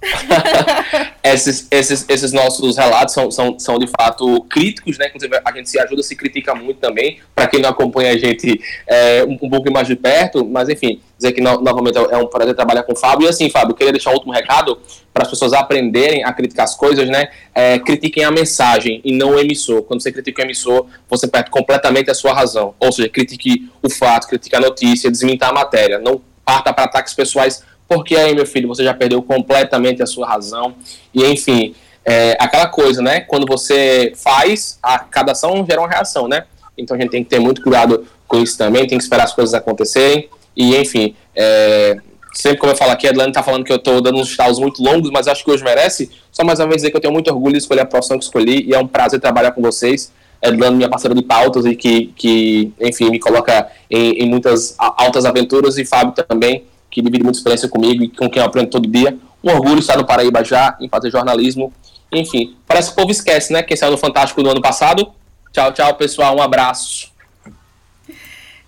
[SPEAKER 3] esses, esses, esses nossos relatos são, são, são de fato críticos, né? A gente se ajuda, se critica muito também. Para quem não acompanha a gente é, um, um pouco mais de perto, mas enfim, dizer que no, novamente é um prazer trabalhar com o Fábio. E assim, Fábio, queria deixar um último recado para as pessoas aprenderem a criticar as coisas, né? É, critiquem a mensagem e não o emissor. Quando você critica o emissor, você perde completamente a sua razão. Ou seja, critique o fato, critique a notícia, desmintar a matéria. Não parta para ataques pessoais porque aí, meu filho, você já perdeu completamente a sua razão. E, enfim, é, aquela coisa, né? Quando você faz, a cada ação gera uma reação, né? Então a gente tem que ter muito cuidado com isso também, tem que esperar as coisas acontecerem. E, enfim, é, sempre como eu falo aqui, a Adlane está falando que eu estou dando uns estalos muito longos, mas acho que hoje merece. Só mais uma vez dizer que eu tenho muito orgulho de escolher a profissão que escolhi e é um prazer trabalhar com vocês. Edlane, minha parceira de pautas e que, que enfim, me coloca em, em muitas altas aventuras e Fábio também, que divide muita experiência comigo e com quem eu aprendo todo dia. Um orgulho estar no Paraíba já, em fazer jornalismo. Enfim, parece que o povo esquece, né? Quem saiu no Fantástico do ano passado. Tchau, tchau, pessoal. Um abraço.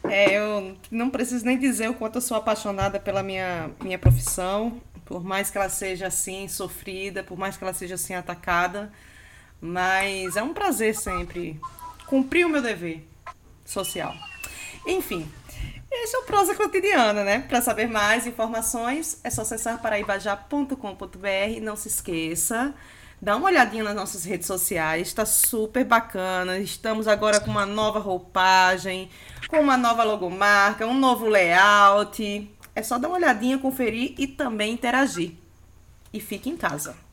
[SPEAKER 1] É, eu não preciso nem dizer o quanto eu sou apaixonada pela minha, minha profissão, por mais que ela seja assim sofrida, por mais que ela seja assim atacada, mas é um prazer sempre cumprir o meu dever social. Enfim, esse é o Prosa Cotidiana, né? Para saber mais informações, é só acessar paraibajá.com.br. Não se esqueça, dá uma olhadinha nas nossas redes sociais, está super bacana. Estamos agora com uma nova roupagem, com uma nova logomarca, um novo layout. É só dar uma olhadinha, conferir e também interagir. E fique em casa.